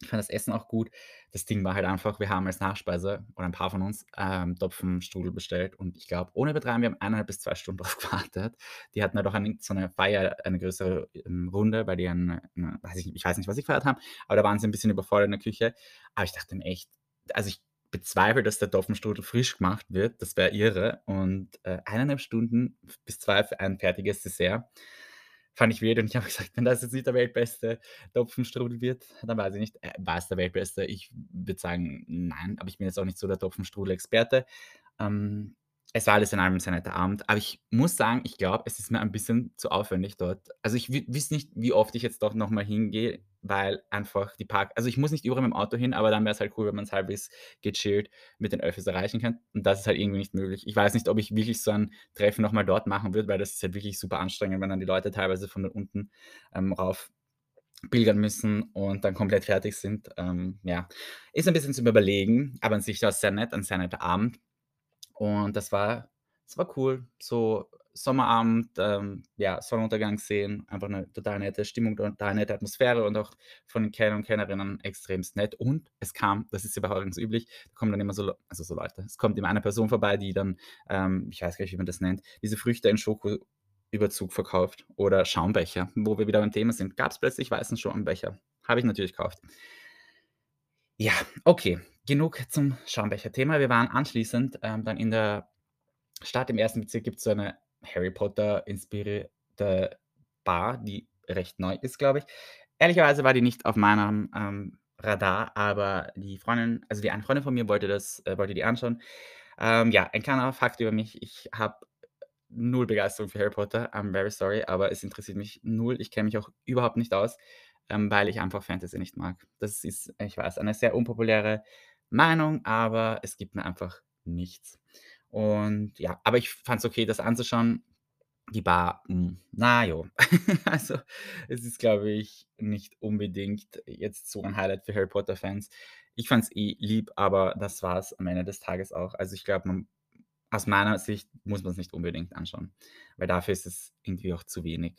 Ich fand das Essen auch gut. Das Ding war halt einfach, wir haben als Nachspeise oder ein paar von uns, ähm, Topfenstrudel bestellt und ich glaube, ohne übertreiben, wir haben 1,5 bis 2 Stunden drauf gewartet. Die hatten halt auch eine so 'ne Feier, eine größere, ähm, Runde, weil die ein 'ne weiß ich ich weiß nicht, was sie gefeiert haben, aber da waren sie 'n bisschen überfordert in der Küche. Aber ich dachte mir echt also, ich bezweifle, dass der Topfenstrudel frisch gemacht wird. Das wäre irre und, äh, 1,5 Stunden bis 2 für ein fertiges Dessert. Fand ich weird und ich habe gesagt: „Wenn das jetzt nicht der weltbeste Topfenstrudel wird, dann weiß ich nicht, äh, war's der weltbeste?“ Ich würde sagen, nein, aber ich bin jetzt auch nicht so der Topfenstrudel-Experte. Ähm, es war alles in allem 'n sehr netter Abend, aber ich muss sagen, ich glaube, es ist mir ein bisschen zu aufwendig dort. Also, ich wüsste nicht, wie oft ich jetzt dort noch mal hingehe, weil einfach die Park also, ich muss nicht überall mit'm Auto hin, aber dann wär's halt cool, wenn man's halbwegs gechillt mit den Öffis erreichen kann und das ist halt irgendwie nicht möglich. Ich weiß nicht, ob ich wirklich so ein Treffen noch mal dort machen würde, weil das ist halt wirklich super anstrengend, wenn dann die Leute teilweise von unten, ähm, rauf pilgern müssen und dann komplett fertig sind. Ähm, ja, ist ein bisschen zum Überlegen, aber an sich war's sehr nett, ein sehr netter Abend. Und das war das war cool, so Sommerabend, ähm, ja, Sonnenuntergang sehen, einfach 'ne total nette Stimmung, total nette Atmosphäre und auch von den Kenner und Kennerinnen extremst nett. Und es kam, das ist ja bei Hurricanes üblich, da kommen dann immer so also so Leute, es kommt immer eine Person vorbei, die dann, ähm, ich weiß gar nicht, wie man das nennt, diese Früchte in Schokoüberzug verkauft oder Schaumbecher, wo wir wieder beim Thema sind. Gab's plötzlich weißen Schaumbecher. Habe ich natürlich gekauft. Ja, okay, genug zum Schaumbecher-Thema. Wir waren anschließend, ähm, dann in der Stadt im ersten Bezirk gibt's so eine Harry Potter inspirierte Bar, die recht neu ist, glaube ich. Ehrlicherweise war die nicht auf meinem, ähm, Radar, aber die Freundin also die eine Freundin von mir wollte das äh, wollte die anschauen. Ähm, ja, ein kleiner Fakt über mich: Ich habe null Begeisterung für Harry Potter. I'm very sorry, aber es interessiert mich null. Ich kenne mich auch überhaupt nicht aus, ähm, weil ich einfach Fantasy nicht mag. Das ist, ich weiß, eine sehr unpopuläre Meinung, aber es gibt mir einfach nichts. Und ja, aber ich fand's okay, das anzuschauen. Die Bar, hm, na ja. Also, es ist, glaube ich, nicht unbedingt jetzt so ein Highlight für Harry Potter-Fans. Ich fand's eh lieb, aber das war's am Ende des Tages auch. Also, ich glaube, man aus meiner Sicht muss man's nicht unbedingt anschauen, weil dafür ist es irgendwie auch zu wenig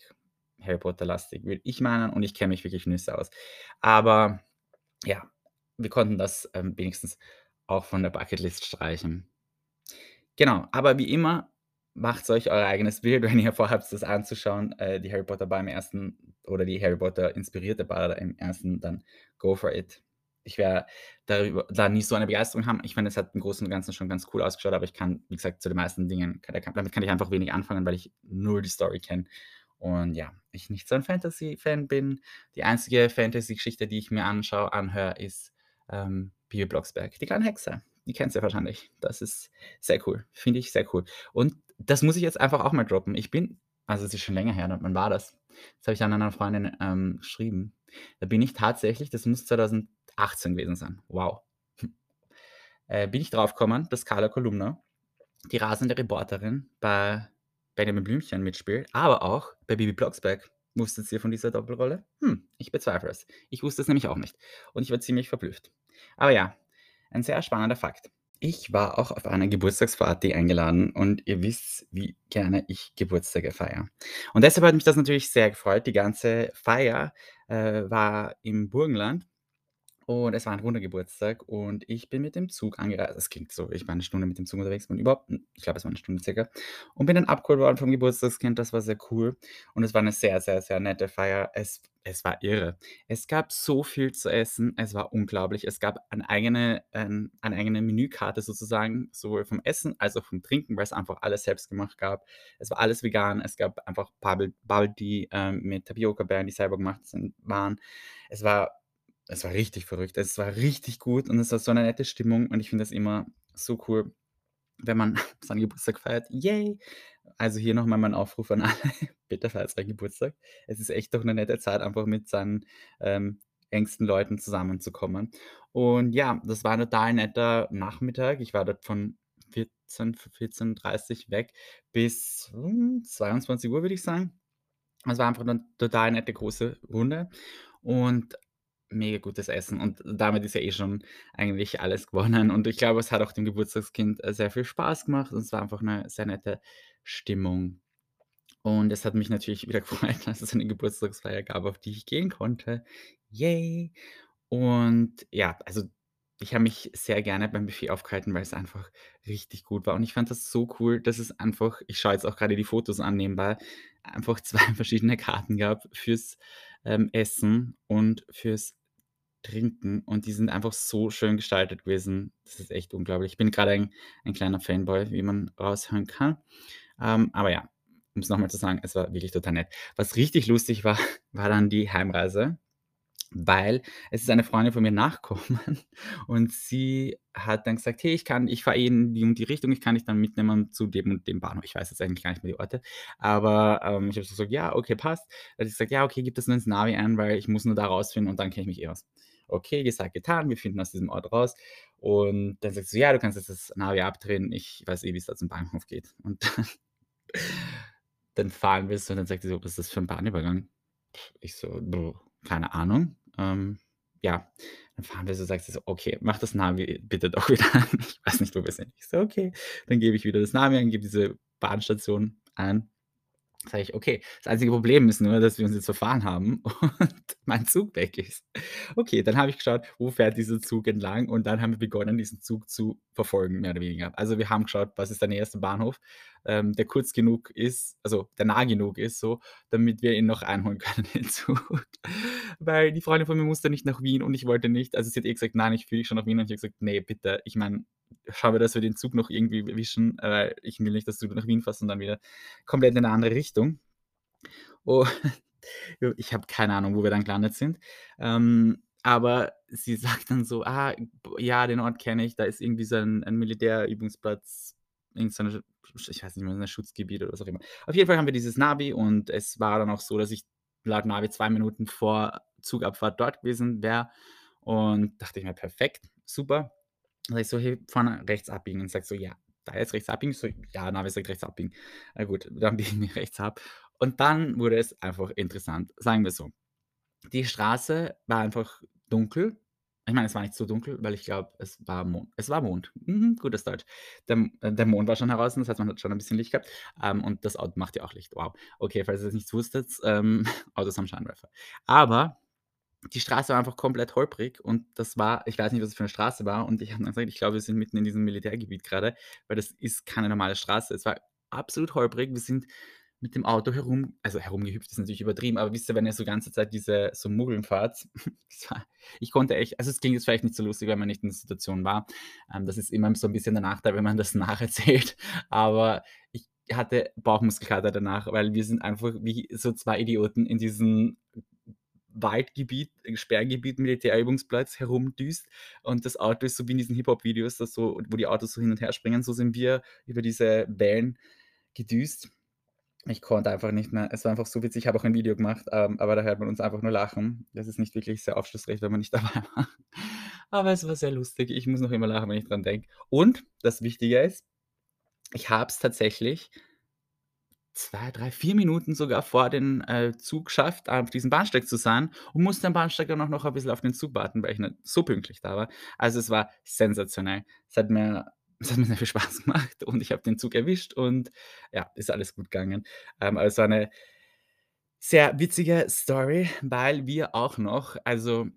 Harry Potter-lastig, würde ich meinen, und ich kenne mich wirklich Nüsse aus. Aber ja, wir konnten das, ähm, wenigstens auch von der Bucketlist streichen. Genau, aber wie immer, macht's euch euer eigenes Bild, wenn ihr vorhabt, das anzuschauen, äh, die Harry Potter Bar im ersten oder die Harry Potter inspirierte Bar im ersten, dann go for it. Ich werde darüber da nicht so eine Begeisterung haben. Ich meine, es hat im Großen und Ganzen schon ganz cool ausgeschaut, aber ich kann, wie gesagt, zu den meisten Dingen damit kann ich einfach wenig anfangen, weil ich null die Story kenne und ja, ich nicht so ein Fantasy-Fan bin. Die einzige Fantasy-Geschichte, die ich mir anschaue anhöre, ist, ähm, Bibi Blocksberg, die kleine Hexe. Die kennst du ja wahrscheinlich. Das ist sehr cool. Finde ich sehr cool. Und das muss ich jetzt einfach auch mal droppen. Ich bin also, es ist schon länger her, ne? Wann war das? Das habe ich dann einer Freundin, ähm, geschrieben. Da bin ich tatsächlich das muss 2018 gewesen sein. Wow. Äh, bin ich drauf gekommen, dass Carla Kolumna, die rasende Reporterin, bei Benjamin Blümchen mitspielt, aber auch bei Bibi Blocksberg. Wusstet ihr von dieser Doppelrolle? Hm, ich bezweifle es. Ich wusste es nämlich auch nicht und ich war ziemlich verblüfft. Aber ja, ein sehr spannender Fakt. Ich war auch auf einer Geburtstagsparty eingeladen und ihr wisst, wie gerne ich Geburtstage feiere. Und deshalb hat mich das natürlich sehr gefreut. Die ganze Feier, äh, war im Burgenland und es war ein runder Geburtstag und ich bin mit dem Zug angereist. Das klingt so, ich war 'ne Stunde mit dem Zug unterwegs und überhaupt hm, ich glaube, es war 'ne Stunde circa und bin dann abgeholt worden vom Geburtstagskind. Das war sehr cool und es war 'ne sehr, sehr, sehr nette Feier. Es es war irre. Es gab so viel zu essen, es war unglaublich. Es gab eine eigene ähm, eine eigene Menükarte sozusagen, sowohl vom Essen als auch vom Trinken, weil's einfach alles selbst gemacht gab. Es war alles vegan. Es gab einfach Bubble Bubble Tea, ähm, mit Tapiocabeeren, die selber gemacht sind waren. Es war es war richtig verrückt. Es war richtig gut und es war so 'ne nette Stimmung und ich finde das immer so cool, wenn man seinen Geburtstag feiert. Yay! Also, hier noch mal mein Aufruf an alle: Bitte feiert euren Geburtstag. Es ist echt doch 'ne nette Zeit, einfach mit seinen, ähm, engsten Leuten zusammenzukommen. Und ja, das war 'n total netter Nachmittag. Ich war dort von 14 v 14:30 weg bis, hm, 22:00, würde ich sagen. Es war einfach 'ne total nette große Runde und mega gutes Essen und damit ist ja eh schon eigentlich alles gewonnen und ich glaube, es hat auch dem Geburtstagskind, äh, sehr viel Spaß gemacht und es war einfach 'ne sehr nette Stimmung. Und es hat mich natürlich wieder gefreut, dass es eine Geburtstagsfeier gab, auf die ich gehen konnte. Yay! Und ja, also, ich habe mich sehr gerne beim Buffet aufgehalten, weil's einfach richtig gut war und ich fand das so cool, dass es einfach ich schaue jetzt auch grade die Fotos an nebenbei, einfach 2 verschiedene Karten gab fürs, ähm, Essen und fürs Trinken und die sind einfach so schön gestaltet gewesen. Das ist echt unglaublich. Ich bin grade ein ein kleiner Fanboy, wie man raushören kann. Ähm, aber ja, um's noch mal zu sagen, es war wirklich total nett. Was richtig lustig war, war dann die Heimreise, weil es ist eine Freundin von mir nachgekommen und sie hat dann gesagt: „Hey, ich kann ich fahre eh in die und die Richtung, ich kann dich dann mitnehmen zu dem und dem Bahnhof.“ Ich weiß jetzt eigentlich gar nicht mehr die Orte, aber, ähm, ich habe so gesagt: „Ja, okay, passt.“ Dann hat sie gesagt: „Ja, okay, gib das nur ins Navi ein, weil ich muss nur da rausfinden und dann kenne ich mich eh aus.“ Okay, gesagt, getan. Wir finden aus diesem Ort raus und dann sagt sie: „Ja, du kannst jetzt das Navi abdrehen. Ich weiß eh, wie's da zum Bahnhof geht.“ Und dann dann fahren wir so und dann sagt sie so: „Was ist das für 'n Bahnübergang?“ Ich so: „Keine Ahnung.“ Ähm, ja, dann fahren wir so, sagt sie so: „Okay, mach das Navi bitte doch wieder an. Ich weiß nicht, wo wir sind.“ Ich so: „Okay.“ Dann gebe ich wieder das Navi ein, gebe diese Bahnstation ein. Sage ich: „Okay, das einzige Problem ist nur, dass wir uns jetzt verfahren haben und mein Zug weg ist.“ Okay, dann habe ich geschaut, wo fährt dieser Zug entlang und dann haben wir begonnen, diesen Zug zu verfolgen, mehr oder weniger. Also, wir haben geschaut, was ist der nächste Bahnhof, ähm, der kurz genug ist also, der nah genug ist so, damit wir ihn noch einholen können, den Zug. Weil die Freundin von mir musste nicht nach Wien und ich wollte nicht also, sie hat eh gesagt: „Nein, ich fliege schon nach Wien.“ Und ich habe gesagt: „Ne, bitte, ich meine, schauen wir, dass wir den Zug noch irgendwie erwischen, äh, weil ich will nicht, dass du nach Wien fährst und dann wieder komplett in 'ne andere Richtung.“ Und ja, ich habe keine Ahnung, wo wir dann gelandet sind. Ähm, aber sie sagt dann so: „Ah, ja, den Ort kenne ich, da ist irgendwie so 'n ein Militärübungsplatz, irgend so Sch ich weiß nicht mehr, 'n Schutzgebiet oder was auch immer.“ Auf jeden Fall haben wir dieses Navi und es war dann auch so, dass ich laut Navi 2 Minuten vor Zugabfahrt dort gewesen wäre und dachte ich mir: „Perfekt, super.“ Sage ich so: „Hey, vorne rechts abbiegen.“ Und sagt so: „Ja, da jetzt rechts abbiegen?“ Ich so: „Ja, Navi sagt rechts abbiegen.“ Na gut, dann biegen wir rechts ab. Und dann wurde es einfach interessant, sagen wir so. Die Straße war einfach dunkel. Ich meine, es war nicht so dunkel, weil ich glaube, es war Mond es war Mond. Mhm, gutes Deutsch. Der äh, der Mond war schon draußen, das heißt, man hat schon ein bisschen Licht gehabt, ähm, und das Auto macht ja auch Licht. Wow. Okay, falls ihr das nicht wusstet, ähm, Autos haben Scheinwerfer. Aber die Straße war einfach komplett holprig und das war ich weiß nicht, was das für 'ne Straße war und ich habe dann gesagt: „Ich glaube, wir sind mitten in diesem Militärgebiet grade“, weil das ist keine normale Straße. Es war absolut holprig. Wir sind mit dem Auto herum also, herumgehüpft ist natürlich übertrieben, aber wisst ihr, wenn ihr so ganze Zeit diese so Muggeln fahrt, ich konnte echt also, es klingt jetzt vielleicht nicht so lustig, wenn man nicht in der Situation war. Ähm, das ist immer so 'n bisschen der Nachteil, wenn man das nacherzählt, aber ich hatte Bauchmuskelkater danach, weil wir sind einfach wie so 2 Idioten in diesem Waldgebiet, Sperrgebiet, Militärübungsplatz herumdüst und das Auto ist so wie in diesen Hip-Hop-Videos, so wo die Autos so hin und her springen, so sind wir über diese Wellen gedüst. Ich konnte einfach nicht mehr. Es war einfach so witzig. Ich habe auch ein Video gemacht, ähm, aber da hört man uns einfach nur lachen. Das ist nicht wirklich sehr aufschlussreich, wenn man nicht dabei war. Aber es war sehr lustig. Ich muss noch immer lachen, wenn ich dran denke. Und das Wichtige ist, ich habe es tatsächlich 2, 3, 4 Minuten sogar vor den, äh, Zug geschafft, auf diesem Bahnsteig zu sein und musste am Bahnsteig dann auch noch ein bisschen auf den Zug warten, weil ich nicht so pünktlich da war. Also, es war sensationell. Es hat mir es hat mir sehr viel Spaß gemacht und ich habe den Zug erwischt und ja, ist alles gut gegangen. Ähm, aber es war 'ne sehr witzige Story, weil wir auch noch also,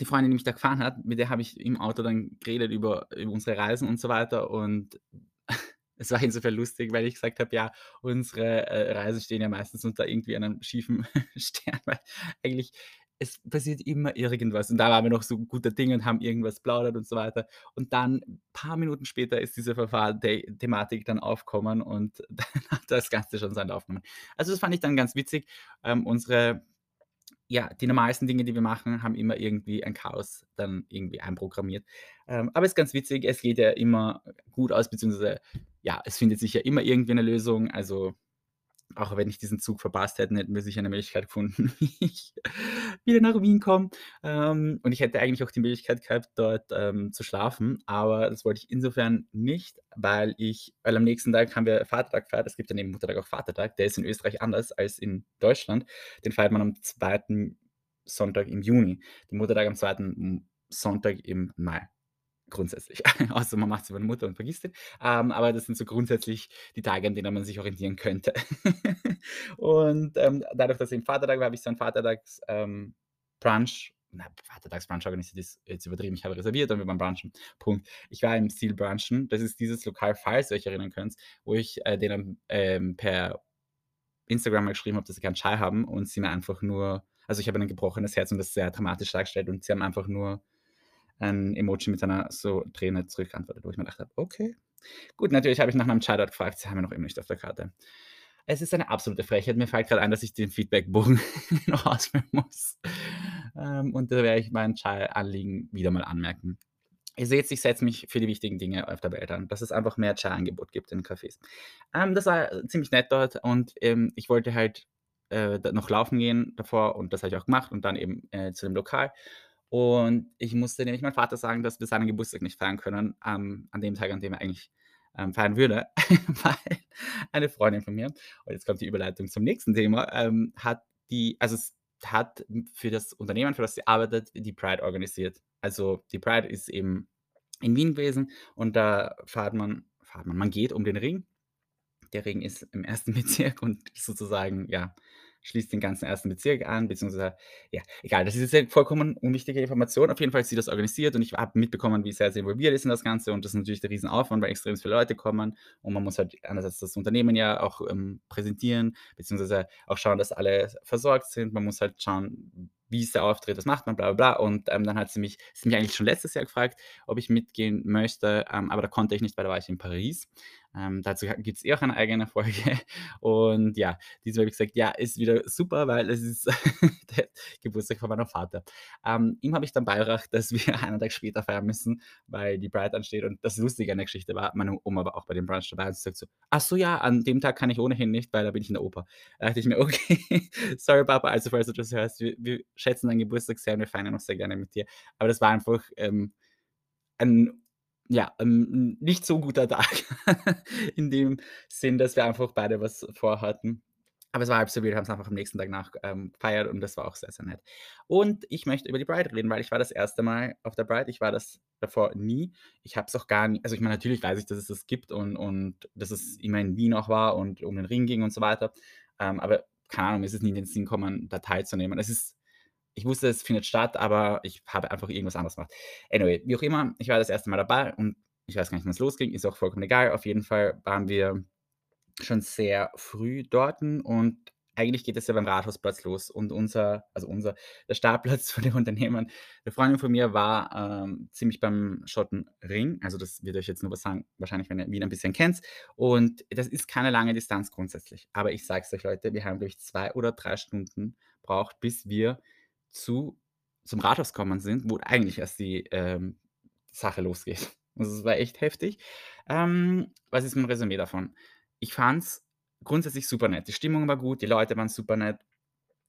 die Freundin, die mich da gefahren hat, mit der habe ich im Auto dann geredet über über unsere Reisen und so weiter und es war insofern lustig, weil ich gesagt habe: „Ja, unsere, äh, Reisen stehen ja meistens unter irgendwie einem schiefen Stern“, weil eigentlich es passiert immer irgendwas. Und da waren wir noch so guter Dinge und haben irgendwas plaudert und so weiter. Und dann paar Minuten später ist diese Verfahren The Thematik dann aufgekommen und dann hat das Ganze schon seinen Lauf genommen. Also, das fand ich dann ganz witzig. Ähm, unsere ja, die normalsten Dinge, die wir machen, haben immer irgendwie ein Chaos dann irgendwie einprogrammiert. Ähm, aber ist ganz witzig, es geht ja immer gut aus, beziehungsweise ja, es findet sich ja immer irgendwie 'ne Lösung. Also, auch wenn ich diesen Zug verpasst hätten, hätten wir sicher 'ne Möglichkeit gefunden, wie ich wieder nach Wien komme. Ähm, und ich hätte eigentlich auch die Möglichkeit gehabt, dort, ähm, zu schlafen, aber das wollte ich insofern nicht, weil ich weil am nächsten Tag haben wir Vatertag gefeiert. Es gibt ja neben Muttertag auch Vatertag. Der ist in Österreich anders als in Deutschland. Den feiert man am 2. Sonntag im Juni. Den Muttertag am 2. M Sonntag im Mai. Grundsätzlich. Außer man macht's über 'ne Mutter und vergisst ihn. Ähm, aber das sind so grundsätzlich die Tage, an denen man sich orientieren könnte. Und, ähm, dadurch, dass eben Vatertag war, habe ich so 'n Vatertags ähm, Brunch na, Vatertagsbrunch organisiert ist jetzt übertrieben. Ich habe reserviert und wir waren brunchen. Punkt. Ich war im Stil brunchen. Das ist dieses Lokal, falls ihr euch erinnern könnt, wo ich, äh, denen, ähm, per Instagram mal geschrieben habe, dass sie gern Chai haben und sie mir einfach nur also, ich habe ein gebrochenes Herz und das sehr dramatisch dargestellt und sie haben einfach nur ein Emoji mit einer so Träne zurückgeantwortet, wo ich mir gedacht habe: „Okay.“ Gut, natürlich habe ich nach meinem Chai dort gefragt. Sie haben ihn noch immer nicht auf der Karte. Es ist eine absolute Frechheit. Mir fällt grad ein, dass ich den Feedbackbogen noch ausfüllen muss. Ähm, und da werde ich mein Chai-Anliegen wieder mal anmerken. Ihr seht, ich setze mich für die wichtigen Dinge auf der Welt ein, dass es einfach mehr Chai-Angebot gibt in Cafés. Ähm, das war ziemlich nett dort und, ähm, ich wollte halt, äh, noch laufen gehen davor und das habe ich auch gemacht und dann eben, äh, zu dem Lokal. Und ich musste nämlich meinem Vater sagen, dass wir seinen Geburtstag nicht feiern können, ähm, an dem Tag, an dem er eigentlich, ähm, feiern würde, weil eine Freundin von mir und jetzt kommt die Überleitung zum nächsten Thema, ähm, hat die also, hat für das Unternehmen, für das sie arbeitet, die Pride organisiert. Also, die Pride ist eben in Wien gewesen und da fährt man fährt man man geht um den Ring Der Ring ist im ersten Bezirk und sozusagen, ja, schließt den ganzen ersten Bezirk an, beziehungsweise ja, egal, das ist jetzt vollkommen unwichtige Information. Auf jeden Fall hat sie das organisiert und ich habe mitbekommen, wie sehr sie involviert ist in das Ganze und das ist natürlich der Riesenaufwand, weil extrem viele Leute kommen und man muss halt einerseits das Unternehmen ja auch, ähm, präsentieren, beziehungsweise auch schauen, dass alle versorgt sind. Man muss halt schauen, wie ist der Auftritt, was macht man, bla bla bla. Und, ähm, dann hat sie mich sie mich eigentlich schon letztes Jahr gefragt, ob ich mitgehen möchte, ähm, aber da konnte ich nicht, weil da war ich in Paris. Ähm, dazu gibt es eh auch eine eigene Folge. Und ja, diesmal habe ich gesagt, ja, ist wieder super, weil es ist der Geburtstag von meinem Vater. Ähm, ihm habe ich dann beigebracht, dass wir einen Tag später feiern müssen, weil die Bride ansteht. Und das Lustige an der Geschichte war, meine Oma war auch bei dem Brunch dabei und sie sagt so, ach so, ja, an dem Tag kann ich ohnehin nicht, weil da bin ich in der Oper. Da dachte ich mir, okay, sorry Papa, also falls du das hörst, wir, wir schätzen deinen Geburtstag sehr und wir feiern auch sehr gerne mit dir. Aber das war einfach ähm, ein ja, ähm, nicht so guter Tag in dem Sinn, dass wir einfach beide was vorhatten. Aber es war halb so wild, wir haben's einfach am nächsten Tag nach ähm, und das war auch sehr, sehr nett. Und ich möchte über die Bride reden, weil ich war das erste Mal auf der Bride. Ich war das davor nie. Ich habe es auch gar nicht also ich meine, natürlich weiß ich, dass es das gibt und und dass es immer in Wien auch war und um den Ring ging und so weiter. Ähm, aber keine Ahnung, mir ist es nie in den Sinn gekommen, da teilzunehmen. Es ist ich wusste, es findet statt, aber ich habe einfach irgendwas anderes gemacht. Anyway, wie auch immer, ich war das erste Mal dabei und ich weiß gar nicht, wann es losging, ist auch vollkommen egal. Auf jeden Fall waren wir schon sehr früh dorten und eigentlich geht es ja beim Rathausplatz los und unser also unser der Startplatz von dem Unternehmen eine Freundin von mir war, ähm, ziemlich beim Schottenring. Also, das wird euch jetzt nur was sagen, wahrscheinlich, wenn ihr Wien ein bisschen kennt. Und das ist keine lange Distanz grundsätzlich. Aber ich sage es euch, Leute, wir haben, glaube ich, 2 oder 3 Stunden braucht, bis wir zu zum Rathaus gekommen sind, wo eigentlich erst die, ähm, Sache losgeht. Also, es war echt heftig. Ähm, was ist mein Resümee davon? Ich fand's grundsätzlich super nett. Die Stimmung war gut, die Leute waren super nett.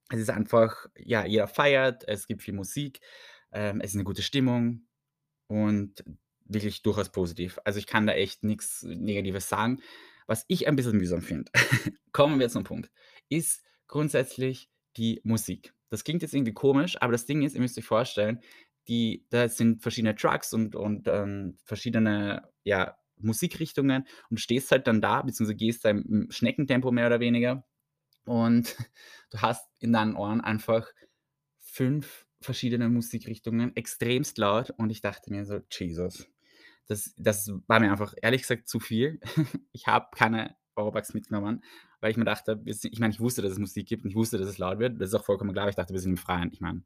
Es ist einfach ja, jeder feiert, es gibt viel Musik, ähm, es ist 'ne gute Stimmung und wirklich durchaus positiv. Also, ich kann da echt nix Negatives sagen. Was ich ein bisschen mühsam finde, kommen wir zum Punkt, ist grundsätzlich die Musik. Das klingt jetzt irgendwie komisch, aber das Ding ist, ihr müsst euch vorstellen, die da sind verschiedene Trucks und und, ähm, verschiedene, ja, Musikrichtungen und stehst halt dann da, beziehungsweise gehst da im im Schneckentempo mehr oder weniger und du hast in deinen Ohren einfach 5 verschiedene Musikrichtungen, extremst laut und ich dachte mir so: „Jesus.“ Das das war mir einfach ehrlich gesagt zu viel. Ich habe keine Powerbucks mitgenommen, weil ich mir dachte, ich meine, ich wusste, dass es Musik gibt und ich wusste, dass es laut wird. Das ist auch vollkommen klar. Ich dachte, wir sind im Freien. Ich meine,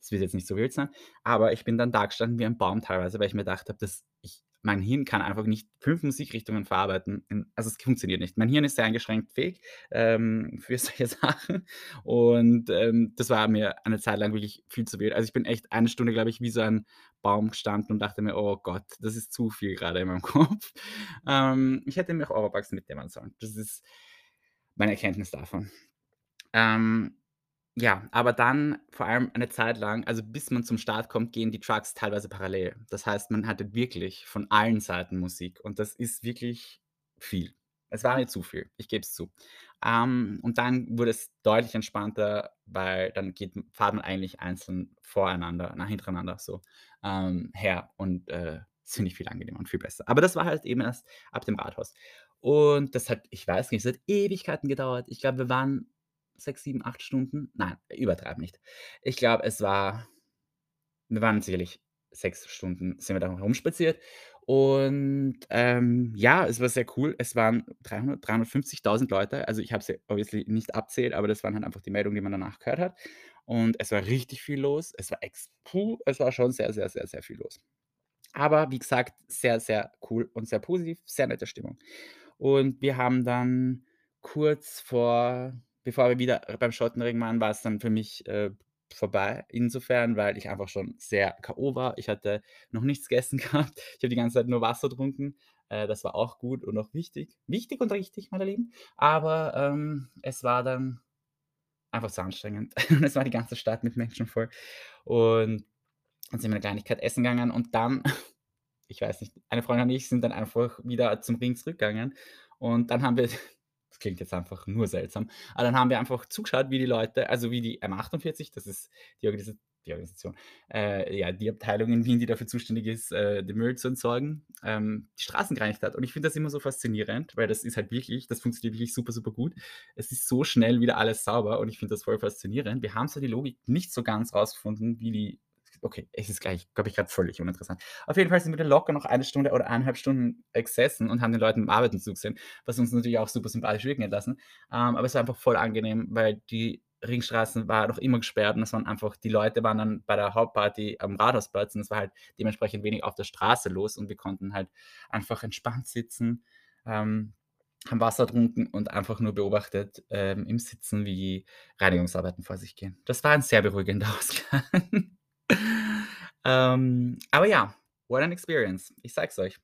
das wird jetzt nicht so wild sein. Aber ich bin dann dagestanden wie ein Baum teilweise, weil ich mir gedacht habe, dass ich mein Hirn kann einfach nicht 5 Musikrichtungen verarbeiten. Also, es funktioniert nicht. Mein Hirn ist sehr eingeschränkt fähig, ähm, für solche Sachen und, ähm, das war mir eine Zeit lang wirklich viel zu wild. Also, ich bin echt eine Stunde, glaube ich, wie so ein Baum gestanden und dachte mir: „Oh Gott, das ist zu viel grade in meinem Kopf.“ Ähm, ich hätte mir auch Oropax mitnehmen sollen. Das ist meine Erkenntnis davon. Ähm, ja, aber dann vor allem eine Zeit lang also, bis man zum Start kommt, gehen die Trucks teilweise parallel. Das heißt, man hatte wirklich von allen Seiten Musik und das ist wirklich viel. Es war mir zu viel, ich gebe es zu. Ähm, und dann wurde es deutlich entspannter, weil dann geht fahrt man eigentlich einzeln voreinander na, hintereinander so, ähm, her und, äh, das finde ich viel angenehmer und viel besser. Aber das war halt eben erst ab dem Rathaus. Und das hat, ich weiß nicht, es hat Ewigkeiten gedauert. Ich glaube, wir waren 6, 7, 8 Stunden. Nein, übertreibe nicht. Ich glaube, es war wir waren sicherlich 6 Stunden sind wir da rumspaziert und, ähm, ja, es war sehr cool. Es waren 300 350.000 Leute. Also, ich habe sie obviously nicht abzählt, aber das waren halt einfach die Meldungen, die man danach gehört hat. Und es war richtig viel los. Es war ex puh, es war schon sehr, sehr, sehr, sehr viel los. Aber wie gesagt, sehr, sehr cool und sehr positiv, sehr nette Stimmung. Und wir haben dann kurz vor bevor wir wieder beim Schottenring waren, war es dann für mich, äh, vorbei insofern, weil ich einfach schon sehr K.O. war. Ich hatte noch nichts gegessen gehabt. Ich habe die ganze Zeit nur Wasser getrunken. Äh, das war auch gut und auch wichtig. Wichtig und richtig, meine Lieben. Aber, ähm, es war dann einfach zu anstrengend. Und es war die ganze Stadt mit Menschen voll. Und dann sind wir 'ne Kleinigkeit essen gegangen und dann ich weiß nicht, eine Freundin und ich sind dann einfach wieder zum Ring zurückgegangen und dann haben wir das klingt jetzt einfach nur seltsam, aber dann haben wir einfach zugeschaut, wie die Leute also wie die M48, das ist die organisi die Organisation, äh, ja, die Abteilung in Wien, die dafür zuständig ist, äh, den Müll zu entsorgen, ähm, die Straßen gereinigt hat. Und ich finde das immer so faszinierend, weil das ist halt wirklich das funktioniert wirklich super, super gut. Es ist so schnell wieder alles sauber und ich finde das voll faszinierend. Wir haben zwar die Logik nicht so ganz rausgefunden, wie die okay, es ist gleich, glaube ich, gerade völlig uninteressant. Auf jeden Fall sind wir locker noch eine Stunde oder eineinhalb Stunden gesessen und haben den Leuten beim Arbeiten zugesehen, was uns natürlich auch super sympathisch wirken hat lassen. Ähm, aber es war einfach voll angenehm, weil die Ringstraßen war noch immer gesperrt und es waren einfach, die Leute waren dann bei der Hauptparty am Rathausplatz und es war halt dementsprechend wenig auf der Straße los und wir konnten halt einfach entspannt sitzen, ähm, haben Wasser getrunken und einfach nur beobachtet ähm, im Sitzen, wie Reinigungsarbeiten vor sich gehen. Das war ein sehr beruhigender Ausgang. ähm, aber ja, what an experience. Ich sag's euch.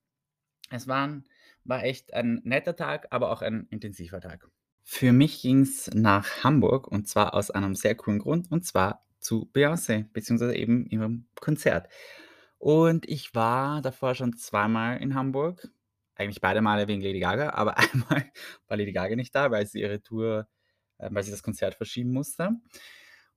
Es waren, war echt ein netter Tag, aber auch ein intensiver Tag. Für mich ging's nach Hamburg und zwar aus einem sehr coolen Grund und zwar zu Beyoncé, beziehungsweise eben ihrem Konzert. Und ich war davor schon zweimal in Hamburg, eigentlich beide Male wegen Lady Gaga, aber einmal war Lady Gaga nicht da, weil sie ihre Tour äh, weil sie das Konzert verschieben musste.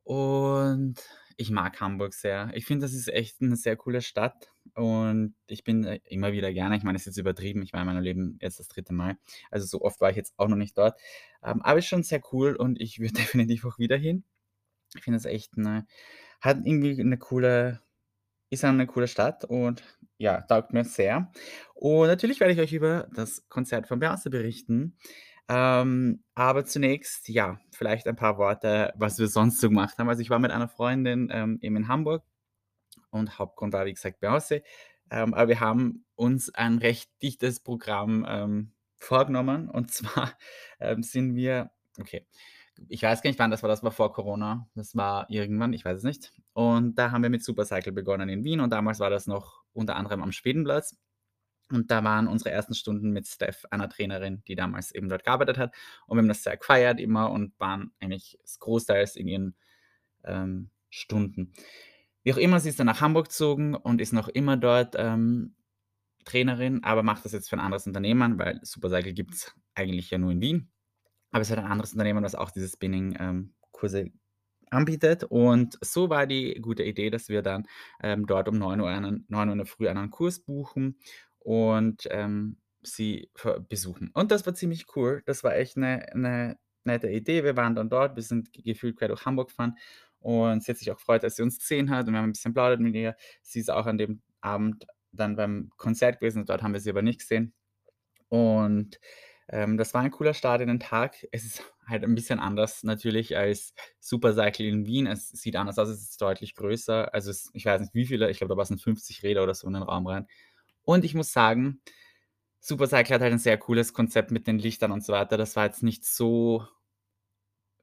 Und ich mag Hamburg sehr. Ich finde, das ist echt 'ne sehr coole Stadt und ich bin, äh, immer wieder gerne ich meine, es ist jetzt übertrieben, ich war in meinem Leben jetzt das dritte Mal. Also, so oft war ich jetzt auch noch nicht dort. Ähm, aber ist schon sehr cool und ich würde definitiv auch wieder hin. Ich finde es echt 'ne hat irgendwie 'ne coole ist eine coole Stadt und ja, taugt mir sehr. Und natürlich werde ich euch über das Konzert von Beyoncé berichten. Ähm, aber zunächst, ja, vielleicht ein paar Worte, was wir sonst so gemacht haben. Also, ich war mit einer Freundin, ähm, eben in Hamburg und Hauptgrund war, wie gesagt, Beyoncé. Ähm, aber wir haben uns ein recht dichtes Programm, ähm, vorgenommen und zwar, ähm, sind wir okay, ich weiß gar nicht, wann das war, das war vor Corona. Das war irgendwann, ich weiß es nicht. Und da haben wir mit Supercycle begonnen in Wien und damals war das noch unter anderem am Schwedenplatz. Und da waren unsere ersten Stunden mit Steph, einer Trainerin, die damals eben dort gearbeitet hat. Und wir haben das sehr gefeiert immer und waren eigentlich großteils in ihren, ähm, Stunden. Wie auch immer, sie ist dann nach Hamburg gezogen und ist noch immer dort, ähm, Trainerin, aber macht das jetzt für ein anderes Unternehmen, weil Supercycle gibt's eigentlich ja nur in Wien. Aber es hat ein anderes Unternehmen, was auch diese Spinning, ähm, anbietet. Und so war die gute Idee, dass wir dann, ähm, dort um 9:00 einen 9:00 in der Früh einen Kurs buchen und, ähm, sie besuchen. Und das war ziemlich cool. Das war echt 'ne 'ne nette Idee. Wir waren dann dort, wir sind ge gefühlt quer durch Hamburg gefahren und sie hat sich auch gefreut, dass sie uns gesehen hat und wir haben 'n bisschen plaudert mit ihr. Sie ist auch an dem Abend dann beim Konzert gewesen, dort haben wir sie aber nicht gesehen. Und, ähm, das war ein cooler Start in den Tag. Es ist halt ein bisschen anders natürlich als Supercycle in Wien. Es sieht anders aus, es ist deutlich größer. Also, es ich weiß nicht wie viele, ich glaube, da passen 50 Räder oder so in den Raum rein. Und ich muss sagen, Supercycle hat halt 'n sehr cooles Konzept mit den Lichtern und so weiter. Das war jetzt nicht so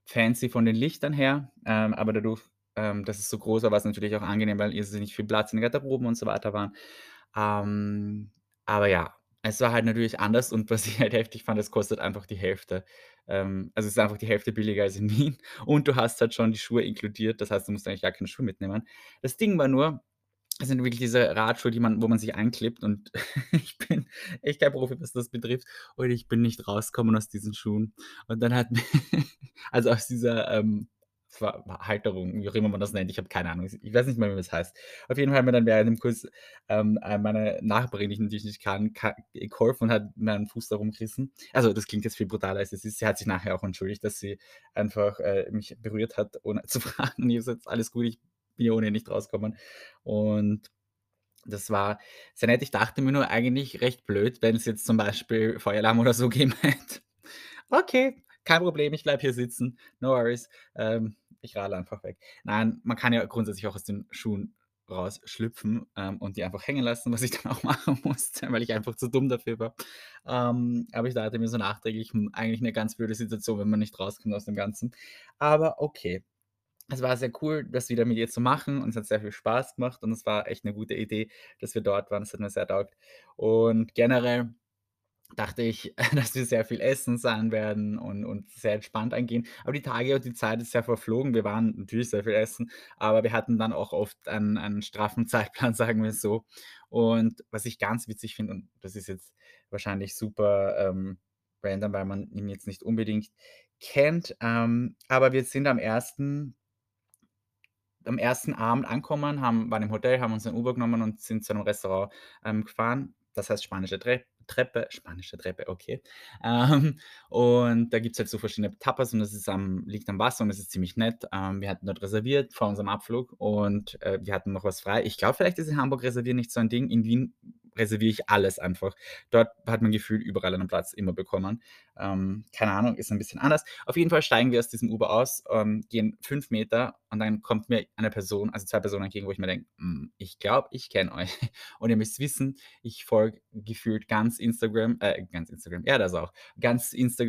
fancy von den Lichtern her, ähm, aber dadurch, ähm, dass es so groß war, war's natürlich auch angenehm, weil irrsinnig viel Platz in den Garderoben und so weiter waren. Ähm, aber ja, es war halt natürlich anders und was ich halt heftig fand, es kostet einfach die Hälfte. Ähm, also, es ist einfach die Hälfte billiger als in Wien und du hast halt schon die Schuhe inkludiert. Das heißt, du musst eigentlich gar keine Schuhe mitnehmen. Das Ding war nur, es sind wirklich diese Radschuhe, die man wo man sich einklebt und ich bin echt kein Profi, was das betrifft und ich bin nicht rausgekommen aus diesen Schuhen. Und dann hat also, aus dieser, ähm, Halterung, wie auch immer man das nennt. Ich habe keine Ahnung. Ich weiß nicht mal, wie das heißt. Auf jeden Fall hat mir dann während dem Kurs, ähm, äh, meine Nachbarin, die ich natürlich nicht kann, ka geholfen und hat meinen Fuß da rumgerissen. Also, das klingt jetzt viel brutaler, als es ist. Sie hat sich nachher auch entschuldigt, dass sie einfach, äh, mich berührt hat, ohne zu fragen. Und ich gesagt: „Alles gut, ich bin ja ohnehin nicht rausgekommen.“ Und das war sehr nett. Ich dachte mir nur eigentlich recht blöd, wenn's jetzt zum Beispiel Feueralarm oder so gegeben hätte. Okay, kein Problem, ich bleibe hier sitzen. No worries. Ähm, ich radle einfach weg. Nein, man kann ja grundsätzlich auch aus den Schuhen rausschlüpfen, ähm, und die einfach hängen lassen, was ich dann auch machen musste, weil ich einfach zu dumm dafür war. Ähm, aber ich dachte mir so nachträglich: „Hm, eigentlich 'ne ganz blöde Situation, wenn man nicht rauskommt aus dem Ganzen.“ Aber okay. Es war sehr cool, das wieder mit ihr zu machen und es hat sehr viel Spaß gemacht und es war echt 'ne gute Idee, dass wir dort waren. Es hat mir sehr taugt. Und generell dachte ich, dass wir sehr viel essen sein werden und und sehr entspannt angehen. Aber die Tage und die Zeit ist sehr verflogen. Wir waren natürlich sehr viel essen, aber wir hatten dann auch oft einen einen straffen Zeitplan, sagen wir so. Und was ich ganz witzig finde und das ist jetzt wahrscheinlich super, ähm, random, weil man ihn jetzt nicht unbedingt kennt, ähm, aber wir sind am 1. am ersten Abend angekommen, haben waren im Hotel, haben uns ein Uber genommen und sind zu einem Restaurant, ähm, gefahren. Das heißt spanische Tre Treppe spanische Treppe, okay. Ähm, und da gibt's halt so verschiedene Tapas und das ist am liegt am Wasser und das ist ziemlich nett. Ähm, wir hatten dort reserviert vor unserem Abflug und, äh, wir hatten noch was frei. Ich glaube, vielleicht ist in Hamburg reservieren nicht so ein Ding. In Wien reserviere ich alles einfach. Dort hat man gefühlt überall einen Platz immer bekommen. Ähm, keine Ahnung, ist ein bisschen anders. Auf jeden Fall steigen wir aus diesem Uber aus, ähm, gehen fünf Meter und dann kommt mir eine Person, also zwei Personen entgegen, wo ich mir denke, hm, ich glaube, ich kenne euch. Und ihr müsst wissen, ich folge gefühlt ganz Instagram, äh, ganz Instagram, ja, das auch, ganz, Insta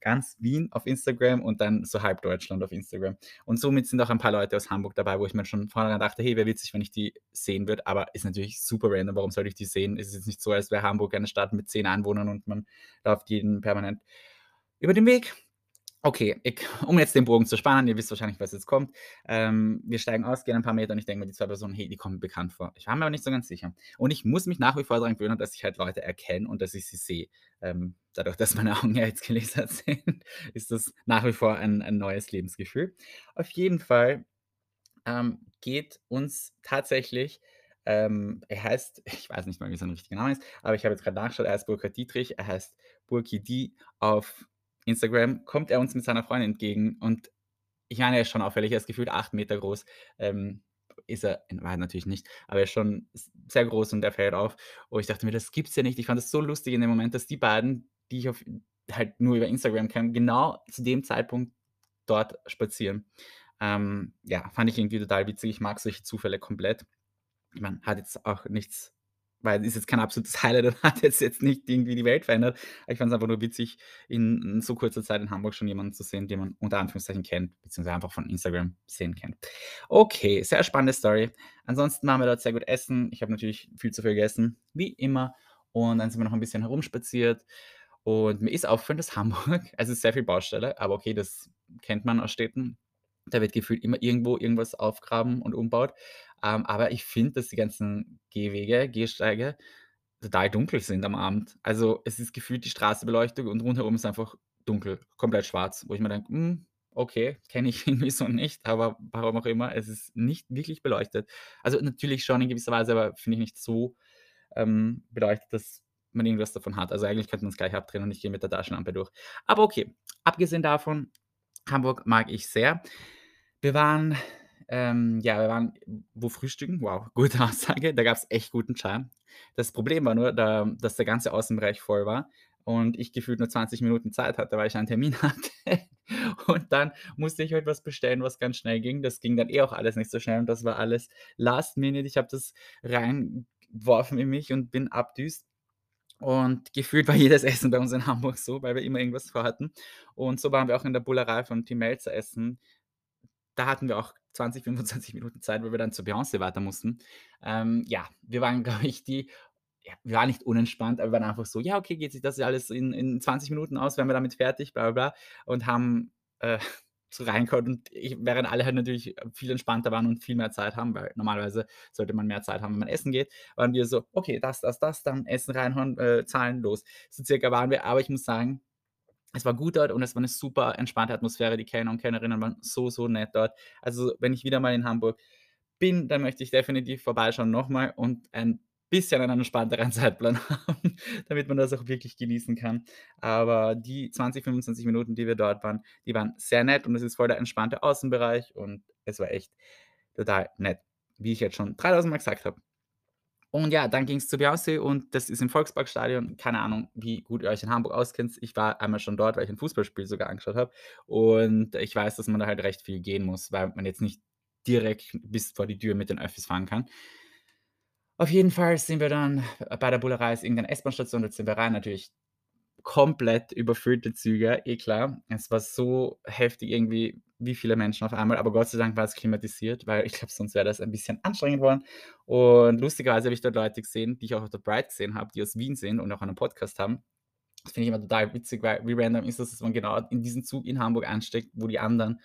ganz Wien auf Instagram und dann so halb Deutschland auf Instagram. Und somit sind auch ein paar Leute aus Hamburg dabei, wo ich mir schon vorher dachte, hey, wäre witzig, wenn ich die sehen würde, aber ist natürlich super random, warum soll ich die sehen? Es ist jetzt nicht so, als wäre Hamburg eine Stadt mit zehn Einwohnern und man läuft jeden permanent über den Weg. Okay, ich, um jetzt den Bogen zu spannen, ihr wisst wahrscheinlich, was jetzt kommt. Ähm, wir steigen aus, gehen ein paar Meter und ich denke mir, die zwei Personen, hey, die kommen bekannt vor. Ich war mir aber nicht so ganz sicher. Und ich muss mich nach wie vor daran gewöhnen, dass ich halt Leute erkenne und dass ich sie sehe. Ähm, dadurch, dass meine Augen ja jetzt gelasert sind, ist das nach wie vor ein, ein neues Lebensgefühl. Auf jeden Fall ähm, geht uns tatsächlich ähm, er heißt, ich weiß nicht mal, wie sein richtiger Name ist, aber ich habe jetzt gerade nachgeschaut, er heißt Burkhard Dietrich, er heißt Burki D auf Instagram, kommt er uns mit seiner Freundin entgegen und ich meine, er ist schon auffällig, er ist gefühlt acht Meter groß. Ähm, ist er in Wahrheit natürlich nicht, aber er ist schon sehr groß und er fällt auf. Und ich dachte mir, das gibt's ja nicht. Ich fand es so lustig in dem Moment, dass die beiden, die ich auf, halt nur über Instagram kenne, genau zu dem Zeitpunkt dort spazieren. Ähm, ja, fand ich irgendwie total witzig. Ich mag solche Zufälle komplett meine, hat jetzt auch nichts weil ist jetzt kein absolutes Highlight und hat jetzt jetzt nicht irgendwie die Welt verändert. Ich fand es einfach nur witzig, in, in so kurzer Zeit in Hamburg schon jemanden zu sehen, den man unter Anführungszeichen kennt, beziehungsweise einfach von Instagram sehen kennt. Okay, sehr spannende Story. Ansonsten waren wir dort sehr gut essen. Ich habe natürlich viel zu viel gegessen, wie immer. Und dann sind wir noch ein bisschen herumspaziert. Und mir ist aufgefallen, dass Hamburg, also es ist sehr viel Baustelle, aber okay, das kennt man aus Städten. Da wird gefühlt immer irgendwo irgendwas aufgraben und umbaut. Ähm, aber ich finde, dass die ganzen Gehwege, Gehsteige total dunkel sind am Abend. Also, es ist gefühlt die Straßenbeleuchtung und rundherum ist einfach dunkel, komplett schwarz, wo ich mir denke: „Hm, okay, kenne ich irgendwie so nicht“, aber warum auch immer, es ist nicht wirklich beleuchtet. Also, natürlich schon in gewisser Weise, aber finde ich nicht so, ähm, beleuchtet, dass man irgendwas davon hat. Also, eigentlich könnte man's gleich abdrehen und ich gehe mit der Taschenlampe durch. Aber okay, abgesehen davon, Hamburg mag ich sehr. Wir waren ähm, ja, wir waren wo frühstücken, wow, gute Aussage, da gab's echt guten Chai. Das Problem war nur, da dass der ganze Außenbereich voll war und ich gefühlt nur 20 Minuten Zeit hatte, weil ich einen Termin hatte. Und dann musste ich halt was bestellen, was ganz schnell ging. Das ging dann eh auch alles nicht so schnell und das war alles last minute. Ich habe das reingeworfen in mich und bin abdüst. Und gefühlt war jedes Essen bei uns in Hamburg so, weil wir immer irgendwas vorhatten. Und so waren wir auch in der Bullerei von Tim Melzer essen da hatten wir auch 20, 25 Minuten Zeit, weil wir dann zur Beyoncé weiter mussten. Ähm, ja, wir waren, glaube ich, die ja, wir waren nicht unentspannt, aber wir waren einfach so: „Ja, okay, geht sich das alles in in 20 Minuten aus, wären wir damit fertig, bla bla bla“ und haben, äh, so reingeschaut und ich während alle halt natürlich viel entspannter waren und viel mehr Zeit haben, weil normalerweise sollte man mehr Zeit haben, wenn man essen geht, waren wir so: „Okay, das, das, das, dann Essen reinhauen, äh, zahlen, los.“ So circa waren wir, aber ich muss sagen es war gut dort und es war 'ne super entspannte Atmosphäre. Die Kellner und Kellnerinnen waren so, so nett dort. Also, wenn ich wieder mal in Hamburg bin, dann möchte ich definitiv vorbeischauen nochmal und ein bisschen einen entspannteren Zeitplan haben, damit man das auch wirklich genießen kann. Aber die 20, 25 Minuten, die wir dort waren, die waren sehr nett und es ist voll der entspannte Außenbereich und es war echt total nett, wie ich jetzt schon 3.000 Mal gesagt habe. Und ja, dann ging's zu Beyoncé und das ist im Volksparkstadion. Keine Ahnung, wie gut ihr euch in Hamburg auskennt. Ich war einmal schon dort, weil ich 'n Fußballspiel sogar angeschaut habe. Und ich weiß, dass man da halt recht viel gehen muss, weil man jetzt nicht direkt bis vor die Tür mit den Öffis fahren kann. Auf jeden Fall sind wir dann bei der Bullerei ist irgendeine S-Bahn-Station, dort sind wir rein, natürlich komplett überfüllte Züge, eh klar. Es war so heftig irgendwie, wie viele Menschen auf einmal, aber Gott sei Dank war es klimatisiert, weil ich glaube, sonst wäre das ein bisschen anstrengend worden. Und lustigerweise habe ich dort Leute gesehen, die ich auch auf der Pride gesehen habe, die aus Wien sind und auch einen Podcast haben. Das finde ich immer total witzig, weil wie random ist das, dass man genau in diesen Zug in Hamburg einsteigt, wo die anderen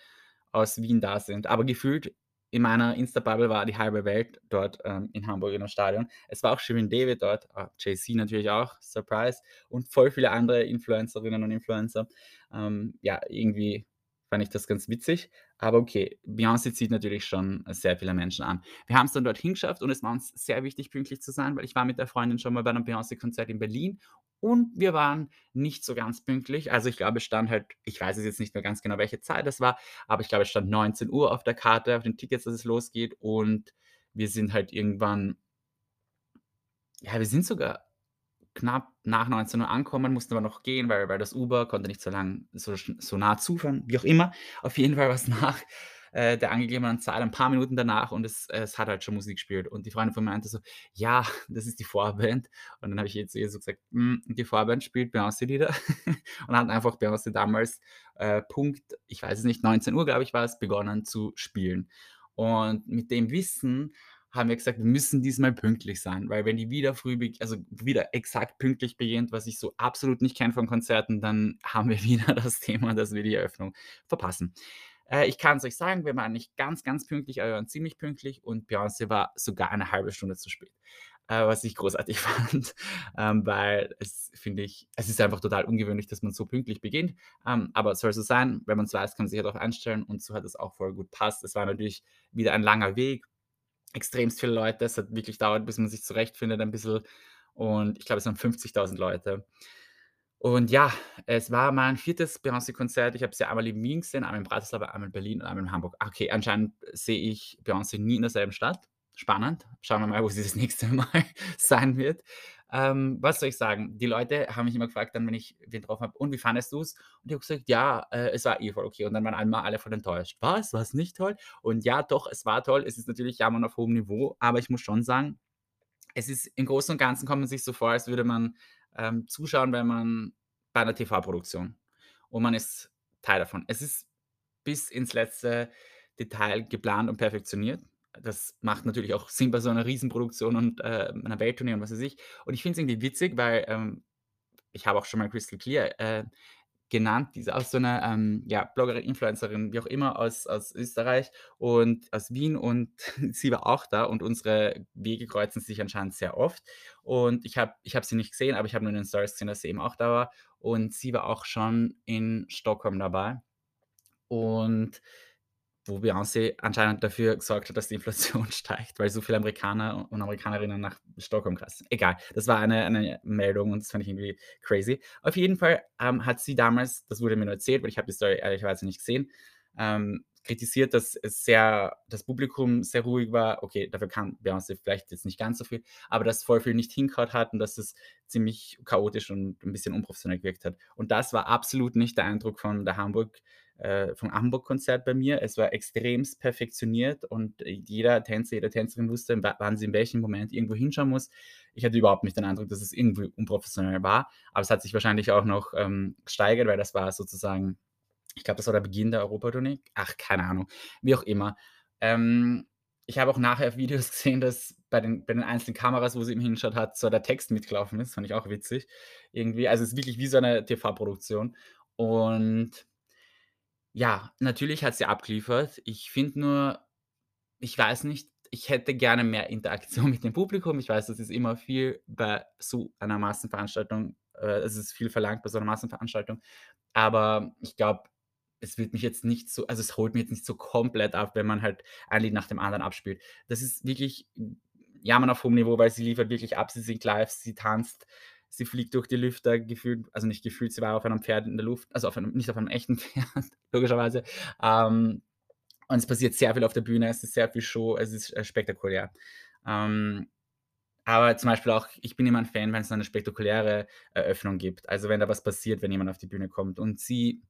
aus Wien da sind. Aber gefühlt in meiner Insta-Bubble war die halbe Welt dort ähm, in Hamburg in dem Stadion. Es war auch Shirin David dort, äh, Jay-Z natürlich auch, Surprise, und voll viele andere Influencerinnen und Influencer. Ähm, ja, irgendwie fand ich das ganz witzig. Aber okay, Beyoncé zieht natürlich schon sehr viele Menschen an. Wir haben's dann dorthin geschafft und es war uns sehr wichtig, pünktlich zu sein, weil ich war mit der Freundin schon mal bei 'nem Beyoncé-Konzert in Berlin und wir waren nicht so ganz pünktlich. Also, ich glaube, es stand halt ich weiß es jetzt nicht mehr ganz genau, welche Zeit es war, aber ich glaube, es stand 19:00 auf der Karte, auf den Tickets, dass es losgeht und wir sind halt irgendwann ja, wir sind sogar knapp nach 19:00 angekommen, mussten aber noch gehen, weil weil das Uber konnte nicht so lang so so nah zufahren, wie auch immer. Auf jeden Fall war's nach, äh, der angegebenen Zeit ein paar Minuten danach und es es hat halt schon Musik gespielt und die Freundin von mir meinte so: „Ja, das ist die Vorband.“ Und dann habe ich zu ihr so gesagt: „Hm, die Vorband spielt Beyoncé-Lieder.“ Und hat einfach Beyoncé damals, äh, Punkt ich weiß es nicht, 19:00, glaube ich, war's, begonnen zu spielen. Und mit dem Wissen haben wir gesagt: „Wir müssen diesmal pünktlich sein“, weil wenn die wieder früh also, wieder exakt pünktlich beginnt, was ich so absolut nicht kenne von Konzerten, dann haben wir wieder das Thema, dass wir die Eröffnung verpassen. Äh, ich kann's euch sagen, wir waren nicht ganz, ganz pünktlich, aber wir waren ziemlich pünktlich und Beyoncé war sogar eine 1/2 Stunde zu spät, äh, was ich großartig fand, ähm, weil es finde ich es ist einfach total ungewöhnlich, dass man so pünktlich beginnt, ähm, aber soll so sein. Wenn man's weiß, kann man sich ja darauf einstellen und so hat es auch voll gut gepasst. Es war natürlich wieder ein langer Weg, extremst viele Leute. Es hat wirklich gedauert, bis man sich zurechtfindet ein bisschen und ich glaube, es waren 50.000 Leute. Und ja, es war mein 4. Beyoncé-Konzert. Ich habe sie einmal in Wien gesehen, einmal in Bratislava, einmal in Berlin und einmal in Hamburg. Okay, anscheinend sehe ich Beyoncé nie in derselben Stadt. Spannend. Schauen wir mal, wo sie das nächste Mal sein wird. Ähm, was soll ich sagen? Die Leute haben mich immer gefragt dann, wenn ich wen getroffen habe: „Und wie fandest du's?“ Und ich habe gesagt: „Ja, äh, es war eh voll okay.“ Und dann waren einmal alle voll enttäuscht: „Was, war's nicht toll?“ Und ja, doch, es war toll. Es ist natürlich Jammern auf hohem Niveau, aber ich muss schon sagen, es ist im Großen und Ganzen kommt man sich so vor, als würde man, ähm, zuschauen, wenn man bei 'ner TV-Produktion und man ist Teil davon. Es ist bis ins letzte Detail geplant und perfektioniert. Das macht natürlich auch Sinn bei so 'ner Riesenproduktion und, äh, 'ner Welttournee und was weiß ich. Und ich finde es irgendwie witzig, weil, ähm, ich habe auch schon mal Crystal Clear, äh, genannt. Die ist auch so 'ne, ähm, ja, Bloggerin, Influencerin, wie auch immer, aus aus Österreich und aus Wien und sie war auch da und unsere Wege kreuzen sich anscheinend sehr oft. Und ich habe ich habe sie nicht gesehen, aber ich habe nur in den Stories gesehen, dass sie eben auch da war und sie war auch schon in Stockholm dabei. Und wo Beyoncé anscheinend dafür gesorgt hat, dass die Inflation steigt, weil so viele Amerikaner und Amerikanerinnen nach Stockholm reisen. Egal, das war eine eine Meldung und das fand ich irgendwie crazy. Auf jeden Fall, ähm, hat sie damals das wurde mir nur erzählt, weil ich habe die Story ehrlicherweise nicht gesehen, ähm, kritisiert, dass es sehr das Publikum sehr ruhig war. Okay, dafür kann Beyoncé vielleicht jetzt nicht ganz so viel, aber dass voll viel nicht hingehauen hat und dass es ziemlich chaotisch und 'n bisschen unprofessionell gewirkt hat. Und das war absolut nicht der Eindruck von der Hamburg äh, vom Hamburg-Konzert bei mir. Es war extremst perfektioniert und jeder Tänzer, jede Tänzerin wusste, wa wann sie in welchem Moment irgendwo hinschauen muss. Ich hatte überhaupt nicht den Eindruck, dass es irgendwie unprofessionell war, aber es hat sich wahrscheinlich auch noch, ähm, gesteigert, weil das war sozusagen ich glaube, das war der Beginn der Europatournee. Ach, keine Ahnung, wie auch immer. Ähm, ich habe auch nachher Videos gesehen, dass bei den bei den einzelnen Kameras, wo sie immer hingeschaut hat, so der Text mitgelaufen ist. Fand ich auch witzig irgendwie. Also, es ist wirklich wie so 'ne TV-Produktion und ja, natürlich hat sie abgeliefert. Ich finde nur ich weiß nicht, ich hätte gerne mehr Interaktion mit dem Publikum. Ich weiß, das ist immer viel bei so einer Massenveranstaltung äh, es ist viel verlangt bei so 'ner Massenveranstaltung, aber ich glaube, es wird mich jetzt nicht so also, es holt mich jetzt nicht so komplett ab, wenn man halt ein Lied nach dem anderen abspielt. Das ist wirklich Jammern auf hohem Niveau, weil sie liefert wirklich ab. Sie singt live, sie tanzt, sie fliegt durch die Lüfte gefühlt also, nicht gefühlt, sie war auf einem Pferd in der Luft, also, auf einem nicht auf einem echten Pferd, logischerweise. Ähm, und es passiert sehr viel auf der Bühne, es ist sehr viel Show, es ist, äh, spektakulär. Ähm, aber zum Beispiel auch ich bin immer 'n Fan, wenn's so 'ne spektakuläre Eröffnung gibt. Also, wenn da was passiert, wenn jemand auf die Bühne kommt und sie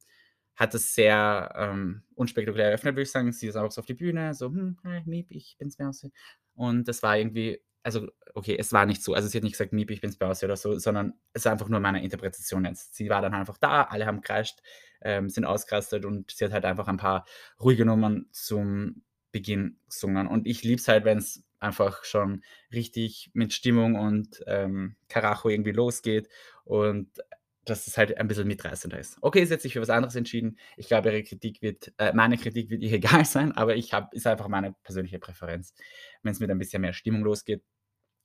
hat das sehr, ähm, unspektakulär eröffnet, würde ich sagen. Sie ist auch so auf die Bühne, so: „Hm, hi, Miep, ich bin's, Beyoncé.“ Und das war irgendwie also, okay, es war nicht so. Also, sie hat nicht gesagt: „Miep, ich bin's, Beyoncé“ oder so, sondern es war einfach nur meine Interpretation jetzt. Sie war dann einfach da, alle haben gekreischt, ähm, sind ausgerastet und sie hat halt einfach ein paar ruhige Nummern zum Beginn gesungen. Und ich liebe es halt, wenn's einfach schon richtig mit Stimmung und, ähm, Karacho irgendwie losgeht und dass es halt ein bisschen mitreißender ist. Okay, sie hat sich für was anderes entschieden. Ich glaube, ihre Kritik wird äh, meine Kritik wird ihr egal sein, aber ich habe ist einfach meine persönliche Präferenz, wenn's mit ein bisschen mehr Stimmung losgeht.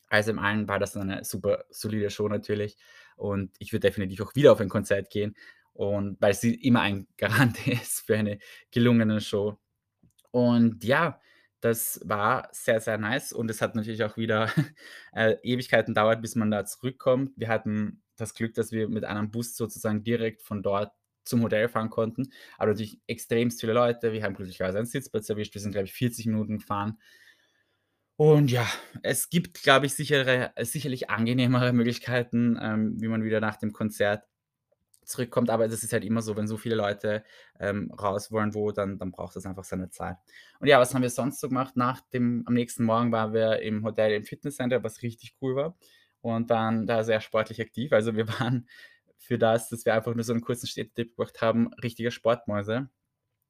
Also, im Allen war das eine super solide Show natürlich und ich würde definitiv auch wieder auf ein Konzert gehen und weil sie immer ein Garant ist für eine gelungene Show. Und ja, das war sehr, sehr nice und es hat natürlich auch wieder, äh, Ewigkeiten dauert, bis man da zurückkommt. Wir hatten das Glück, dass wir mit einem Bus sozusagen direkt von dort zum Hotel fahren konnten, aber natürlich extremst viele Leute. Wir haben glücklicherweise einen Sitzplatz erwischt. Wir sind, glaube ich, 40 Minuten gefahren. Und ja, es gibt, glaube ich, sichere sicherlich angenehmere Möglichkeiten, ähm, wie man wieder nach dem Konzert zurückkommt, aber das ist halt immer so, wenn so viele Leute, ähm, raus wollen wo, dann dann braucht das einfach seine Zeit. Und ja, was haben wir sonst so gemacht? Nach dem am nächsten Morgen waren wir im Hotel im Fitnesscenter, was richtig cool war und waren da sehr sportlich aktiv. Also, wir waren für das, dass wir einfach nur so 'n kurzen Städtetrip gemacht haben, richtige Sportmäuse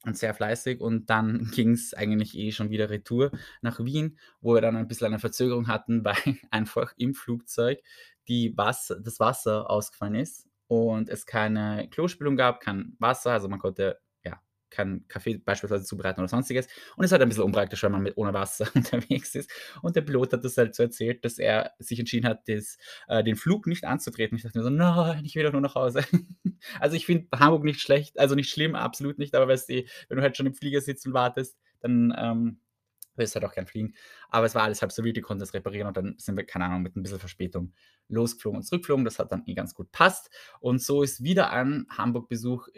und sehr fleißig und dann ging's eigentlich eh schon wieder retour nach Wien, wo wir dann ein bisschen eine Verzögerung hatten, weil einfach im Flugzeug die Wass das Wasser ausgefallen ist und es keine Klospülung gab, kein Wasser, also man konnte, keinen Kaffee beispielsweise zubereiten oder Sonstiges. Und es ist halt ein bisschen unpraktisch, wenn man mit ohne Wasser unterwegs ist. Und der Pilot hat das halt so erzählt, dass er sich entschieden hat, das äh, den Flug nicht anzutreten. Ich dachte mir so: „Nein, ich will doch nur nach Hause.“ Also, ich finde Hamburg nicht schlecht, also nicht schlimm, absolut nicht, aber weißt du, wenn du halt schon im Flieger sitzt und wartest, dann, ähm, willst halt auch gern fliegen. Aber es war alles halb so wild, die konnten das reparieren und dann sind wir, keine Ahnung, mit 'n bisschen Verspätung losgeflogen und zurückgeflogen. Das hat dann eh ganz gut passt. Und so ist wieder ein Hamburg-Besuch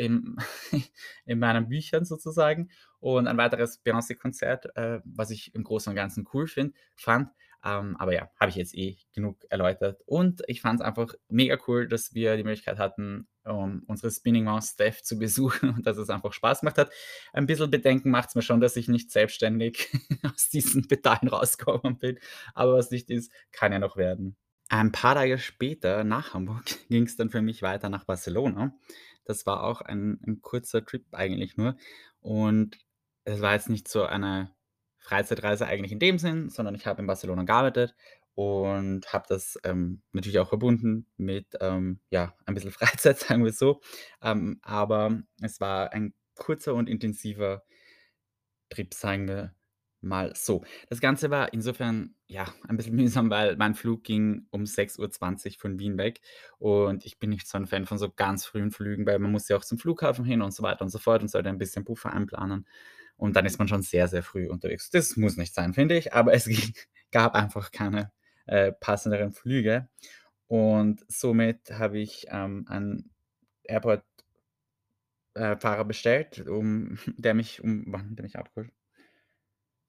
in meinen Büchern sozusagen und ein weiteres Beyoncé-Konzert, äh, was ich im Großen und Ganzen cool finde fand. Ähm, aber ja, habe ich jetzt eh genug erläutert. Und ich fand's einfach mega cool, dass wir die Möglichkeit hatten, um unsere Spinning Maus Steph zu besuchen und dass es einfach Spaß gemacht hat. Ein bisschen Bedenken macht's mir schon, dass ich nicht selbstständig aus diesen Pedalen rausgekommen bin, aber was nicht ist, kann ja noch werden. Ein paar Tage später, nach Hamburg, ging's dann für mich weiter nach Barcelona. Das war auch ein 'n kurzer Trip eigentlich nur und es war jetzt nicht so eine Freizeitreise eigentlich in dem Sinn, sondern ich habe in Barcelona gearbeitet und habe das, ähm, natürlich auch verbunden mit, ähm, ja, ein bisschen Freizeit, sagen wir's so. Ähm, aber es war ein kurzer und intensiver Trip, sagen wir mal so. Das Ganze war insofern, ja, ein bisschen mühsam, weil mein Flug ging um 6:20 von Wien weg und ich bin nicht so ein Fan von so ganz frühen Flügen, weil man muss ja auch zum Flughafen hin und so weiter und so fort und sollte ein bisschen Puffer einplanen. Und dann ist man schon sehr, sehr früh unterwegs. Das muss nicht sein, finde ich, aber es gab einfach keine, äh, passenderen Flüge und somit habe ich, ähm, einen Airport äh, bestellt, um der mich um wann der mich abgeholt?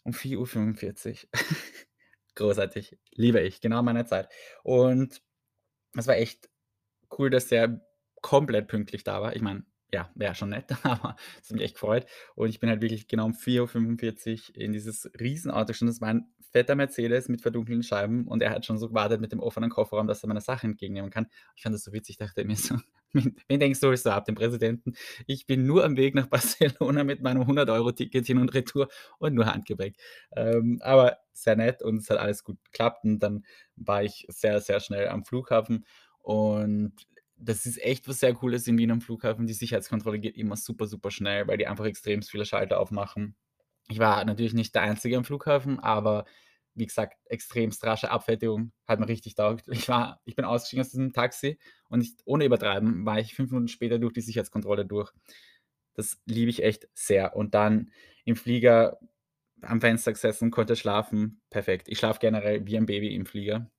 Um 4:45. Großartig, liebe ich, genau meine Zeit. Und es war echt cool, dass der komplett pünktlich da war. Ich meine, ja, wäre schon nett, aber es hat mich echt gefreut. Und ich bin halt wirklich genau um 4:45 in dieses Riesenauto schon. Das war ein fetter Mercedes mit verdunkelten Scheiben und er hat schon so gewartet mit dem offenen Kofferraum, dass er meine Sachen entgegennehmen kann. Ich fand das so witzig, dachte mir so: „Wen denkst du, holst du ab, den Präsidenten? Ich bin nur am Weg nach Barcelona mit meinem 100 € Ticket hin und retour und nur Handgepäck.“ Ähm, aber sehr nett und es hat alles gut geklappt und dann war ich sehr, sehr schnell am Flughafen und das ist echt was sehr Cooles in Wien am Flughafen. Die Sicherheitskontrolle geht immer super, super schnell, weil die einfach extremst viele Schalter aufmachen. Ich war natürlich nicht der Einzige am Flughafen, aber wie gesagt, extremst rasche Abfertigung, hat mir richtig taugt. Ich war ich bin ausgestiegen aus diesem Taxi und ich ohne übertreiben, war ich 5 Minuten später durch die Sicherheitskontrolle durch. Das liebe ich echt sehr. Und dann im Flieger am Fenster gesessen, konnte schlafen, perfekt. Ich schlafe generell wie ein Baby im Flieger.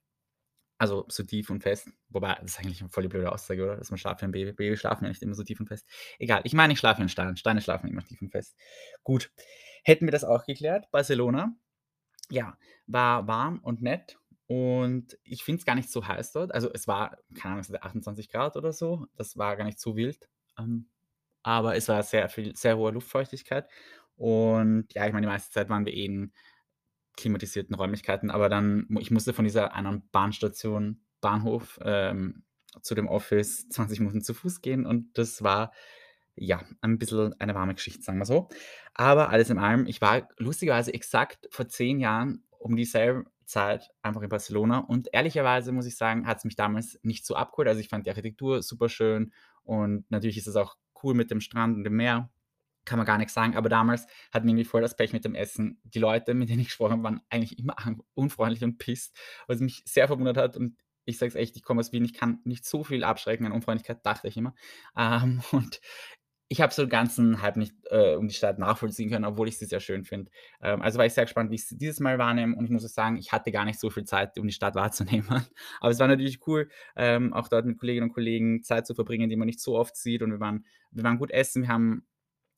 Also, so tief und fest. Wobei, das ist eigentlich 'ne voll blöde Aussage, oder? Dass man schlaft wie ein Baby. Babys schlafen ja nicht immer so tief und fest. Egal, ich meine, ich schlafe wie 'n Stein. Steine schlafen immer tief und fest. Gut, hätten wir das auch geklärt. Barcelona, ja, war warm und nett und ich finde es gar nicht so heiß dort. Also, es war, keine Ahnung, es hatte 28 C oder so. Das war gar nicht so wild, ähm, aber es war sehr viel sehr hohe Luftfeuchtigkeit und ja, ich meine, die meiste Zeit waren wir eh in klimatisierten Räumlichkeiten, aber dann ich musste von dieser anderen Bahnstation Bahnhof, ähm, zu dem Office 20 Minuten zu Fuß gehen und das war, ja, ein bisschen eine warme Geschichte, sagen wir so. Aber alles in allem, ich war lustigerweise exakt vor 10 Jahren um dieselbe Zeit einfach in Barcelona und ehrlicherweise muss ich sagen, hat's mich damals nicht so abgeholt. Also, ich fand die Architektur superschön und natürlich ist es auch cool mit dem Strand und dem Meer, kann man gar nix sagen, aber damals hatten wir irgendwie voll das Pech mit dem Essen. Die Leute, mit denen ich gesprochen habe, waren eigentlich immer unfreundlich und pisst, was mich sehr verwundert hat und ich sage es echt, ich komme aus Wien, ich kann nicht so viel abschrecken an Unfreundlichkeit, dachte ich immer. Ähm, und ich habe so 'n ganzen Hype nicht, äh, um die Stadt nachvollziehen können, obwohl ich sie sehr schön finde. Ähm, also war ich sehr gespannt, wie ich's dieses Mal wahrnehme und ich muss sagen, ich hatte gar nicht so viel Zeit, um die Stadt wahrzunehmen. Aber es war natürlich cool, ähm, auch dort mit Kolleginnen und Kollegen Zeit zu verbringen, die man nicht so oft sieht und wir waren wir waren gut essen, wir haben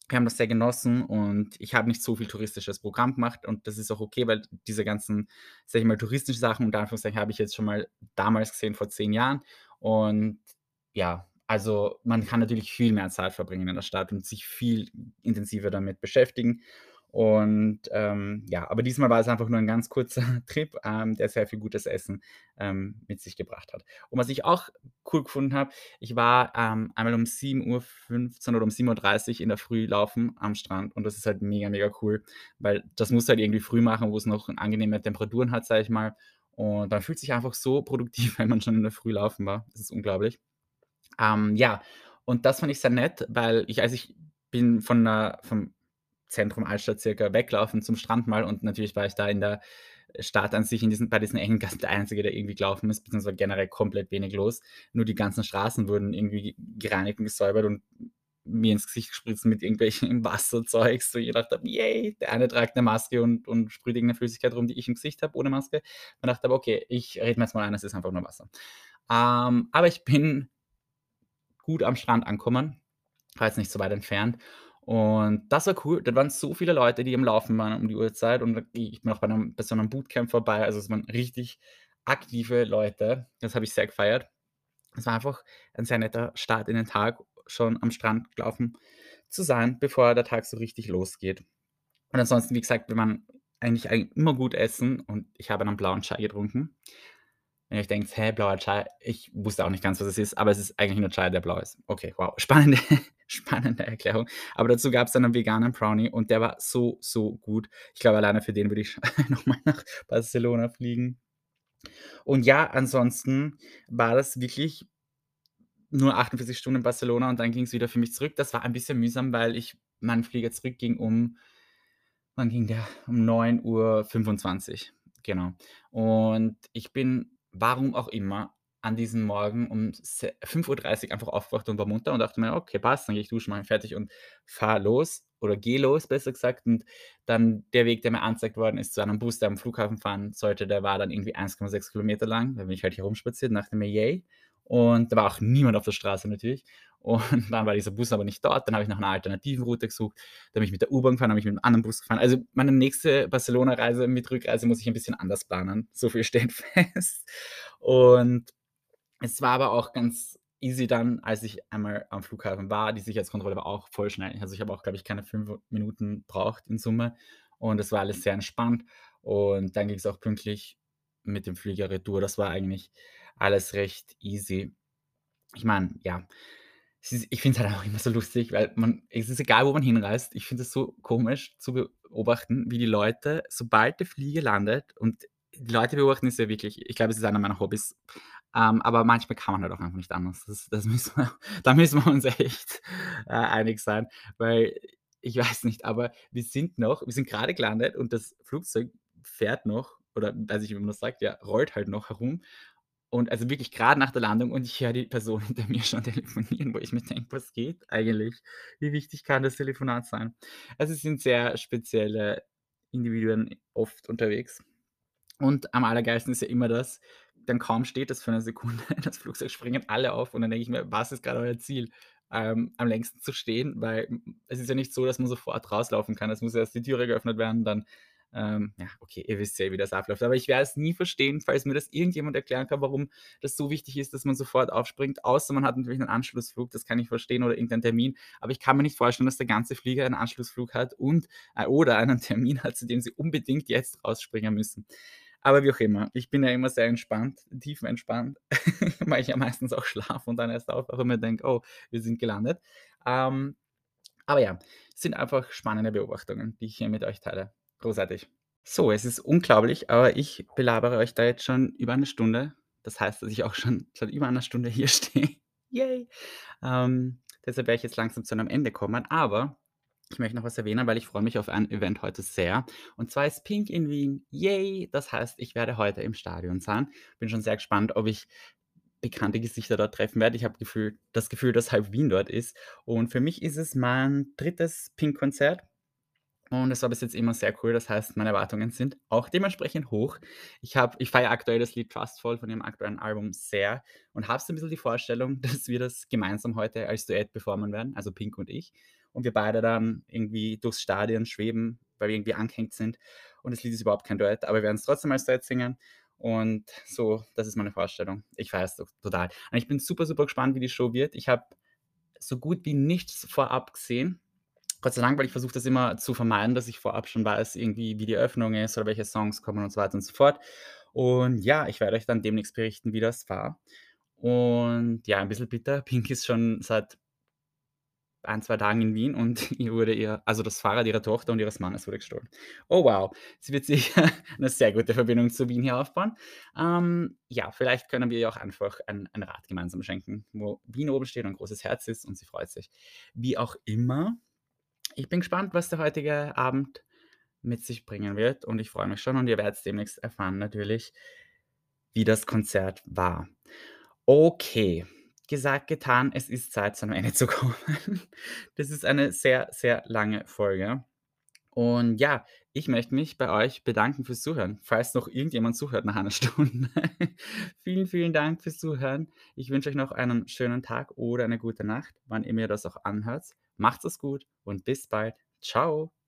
wir haben das sehr genossen und ich habe nicht so viel touristisches Programm gemacht und das ist auch okay, weil diese ganzen, sage ich mal, touristischen Sachen unter Anführungszeichen habe ich jetzt schon mal damals gesehen, vor 10 Jahren. Und ja, also man kann natürlich viel mehr Zeit verbringen in der Stadt und sich viel intensiver damit beschäftigen. Und, ähm, ja, aber diesmal war es einfach nur ein ganz kurzer Trip, ähm, der sehr viel gutes Essen, ähm, mit sich gebracht hat. Und was ich auch cool gefunden habe, ich war, ähm, einmal um 7:15 oder um 7:30 in der Früh laufen am Strand und das ist halt mega, mega cool, weil das musst du halt irgendwie früh machen, wo es noch angenehme Temperaturen hat, sage ich mal. Und man fühlt sich einfach so produktiv, wenn man schon in der Früh laufen war. Das ist unglaublich. Ähm, ja, und das fand ich sehr nett, weil ich also, ich bin von der vom Zentrum Altstadt circa weglaufen zum Strand mal und natürlich war ich da in der Stadt an sich in diesen bei diesen engen Gassen der Einzige, der irgendwie gelaufen ist, beziehungsweise generell komplett wenig los. Nur die ganzen Straßen wurden irgendwie gereinigt und gesäubert und mir ins Gesicht gespritzt mit irgendwelchen Wasserzeugs, so ich gedacht habe: „Yay!“ Der eine tragt 'ne Maske und und sprüht irgend 'ne Flüssigkeit rum, die ich im Gesicht habe ohne Maske. Man dachte aber: „Okay, ich rede mir jetzt mal ein, es ist einfach nur Wasser.“ Ähm, aber ich bin gut am Strand angekommen, war jetzt nicht so weit entfernt. Und das war cool. Da waren so viele Leute, die am Laufen waren um die Uhrzeit und ich bin auch bei 'nem bei so 'nem Bootcamp vorbei. Also, es waren richtig aktive Leute. Das habe ich sehr gefeiert. Es war einfach ein sehr netter Start in den Tag, schon am Strand gelaufen zu sein, bevor der Tag so richtig losgeht. Und ansonsten, wie gesagt, waren eigentlich eigentlich immer gut essen und ich habe einen blauen Chai getrunken. Wenn ihr euch denkt: „Hä, blauer Chai?“ Ich wusste auch nicht ganz, was es ist, aber es ist eigentlich nur Chai, der blau ist. Okay, wow, spannende spannende Erklärung. Aber dazu gab's dann 'nen veganen Brownie und der war so, so gut. Ich glaube, alleine für den würde ich noch mal nach Barcelona fliegen. Und ja, ansonsten war das wirklich nur 48 Stunden in Barcelona und dann ging's wieder für mich zurück. Das war ein bisschen mühsam, weil ich mein Flieger zurück ging um wann ging der? Um 9:25, genau. Und ich bin, warum auch immer, an diesem Morgen um se 5:30 einfach aufgewacht und war munter und dachte mir: „Okay, passt, dann gehe ich duschen, mache fertig und fahre los oder gehe los“, besser gesagt. Und dann der Weg, der mir angezeigt worden ist zu einem Bus, der am Flughafen fahren sollte, der war dann irgendwie 1,6 Kilometer lang. Dann bin ich halt hier rumspaziert und dachte mir: „Yay.“ Und da war auch niemand auf der Straße natürlich. Und dann war dieser Bus aber nicht dort. Dann habe ich nach 'ner alternativen Route gesucht. Dann bin ich mit der U-Bahn gefahren, bin ich mit 'nem anderen Bus gefahren. Also, meine nächste Barcelona-Reise mit Rückreise muss ich ein bisschen anders planen. So viel steht fest. Und es war aber auch ganz easy dann, als ich einmal am Flughafen war. Die Sicherheitskontrolle war auch voll schnell. Also, ich habe auch, glaube ich, keine 5 Minuten gebraucht in Summe und es war alles sehr entspannt. Und dann ging's auch pünktlich mit dem Flieger retour. Das war eigentlich alles recht easy. Ich meine, ja, es ich finde es halt auch immer so lustig, weil man es ist egal, wo man hinreist. Ich finde es so komisch zu beobachten, wie die Leute, sobald der Flieger landet und die Leute beobachten ist ja wirklich ich glaube, es ist einer meiner Hobbys, ähm, aber manchmal kann man halt auch einfach nicht anders. Das das müssen wir da müssen wir uns echt, äh, einig sein, weil ich weiß nicht, aber wir sind noch wir sind grade gelandet und das Flugzeug fährt noch oder weiß nicht, wie man das sagt, ja, rollt halt noch herum und also wirklich grad nach der Landung und ich höre die Person hinter mir schon telefonieren, wo ich mir denke: „Was geht eigentlich? Wie wichtig kann das Telefonat sein?“ Also, es sind sehr spezielle Individuen oft unterwegs. Und am allergeilsten ist ja immer das, dann kaum steht das für 'ne Sekunde, das Flugzeug, springen alle auf und dann denke ich mir: „Was ist grad euer Ziel?“ Ähm, am längsten zu stehen, weil es ist ja nicht so, dass man sofort rauslaufen kann. Es muss erst die Türe geöffnet werden, dann ähm, ja, okay, ihr wisst ja, wie das abläuft. Aber ich werde es nie verstehen, falls mir das irgendjemand erklären kann, warum das so wichtig ist, dass man sofort aufspringt, außer man hat natürlich 'nen Anschlussflug, das kann ich verstehen oder irgendeinen Termin. Aber ich kann mir nicht vorstellen, dass der ganze Flieger einen Anschlussflug hat und äh, oder einen Termin hat, zu dem sie unbedingt jetzt rausspringen müssen. Aber wie auch immer, ich bin ja immer sehr entspannt, tiefenentspannt, weil ich ja meistens auch schlafe und dann erst aufwache und mir denke: „Oh, wir sind gelandet.“ Ähm, aber ja, es sind einfach spannende Beobachtungen, die ich hier mit euch teile. Großartig. So, es ist unglaublich, aber ich belabere euch da jetzt schon über 'ne Stunde. Das heißt, dass ich auch schon seit über einer Stunde hier stehe. Yay. Ähm, deshalb werde ich jetzt langsam zu 'nem Ende kommen, aber ich möchte noch was erwähnen, weil ich freue mich auf ein Event heute sehr. Und zwar ist Pink in Wien. Yay. Das heißt, ich werde heute im Stadion sein. Bin schon sehr gespannt, ob ich bekannte Gesichter dort treffen werde. Ich habe Gefühl das Gefühl, dass halb Wien dort ist. Und für mich ist es mein 3. Pink-Konzert und es war bis jetzt immer sehr cool. Das heißt, meine Erwartungen sind auch dementsprechend hoch. Ich ich feiere aktuell das Lied „Trustful“ von ihrem aktuellen Album sehr und habe so 'n bisschen die Vorstellung, dass wir das gemeinsam heute als Duett performen werden, also Pink und ich. Und wir beide dann irgendwie durchs Stadion schweben, weil wir irgendwie angehängt sind. Und das Lied ist überhaupt kein Duett, aber wir werden's trotzdem als Duett singen. Und so, das ist meine Vorstellung. Ich feiere es to total. Und ich bin super, super gespannt, wie die Show wird. Ich habe so gut wie nichts vorab gesehen. Gott sei Dank, weil ich versuche das immer zu vermeiden, dass ich vorab schon weiß, irgendwie, wie die Eröffnung ist oder welche Songs kommen und so weiter und so fort. Und ja, ich werde euch dann demnächst berichten, wie das war. Und ja, ein bisschen bitter. Pink ist schon seit 1, 2 Tagen in Wien und ihr wurde ihr also das Fahrrad ihrer Tochter und ihres Mannes wurde gestohlen. Oh wow, sie wird sicher 'ne sehr gute Verbindung zu Wien hier aufbauen. Ähm, ja, vielleicht können wir ihr auch einfach ein ein Rad gemeinsam schenken, wo Wien oben steht und 'n großes Herz ist und sie freut sich. Wie auch immer, ich bin gespannt, was der heutige Abend mit sich bringen wird und ich freue mich schon und ihr werdet's demnächst erfahren natürlich, wie das Konzert war. Okay, gesagt, getan. Es ist Zeit, zu 'nem Ende zu kommen. Das ist eine sehr, sehr lange Folge. Und ja, ich möchte mich bei euch bedanken fürs Zuhören, falls noch irgendjemand zuhört nach einer Stunde. Vielen, vielen Dank fürs Zuhören. Ich wünsche euch noch einen schönen Tag oder eine gute Nacht, wann ihr mir das auch anhört. Macht's es gut und bis bald. Tschau.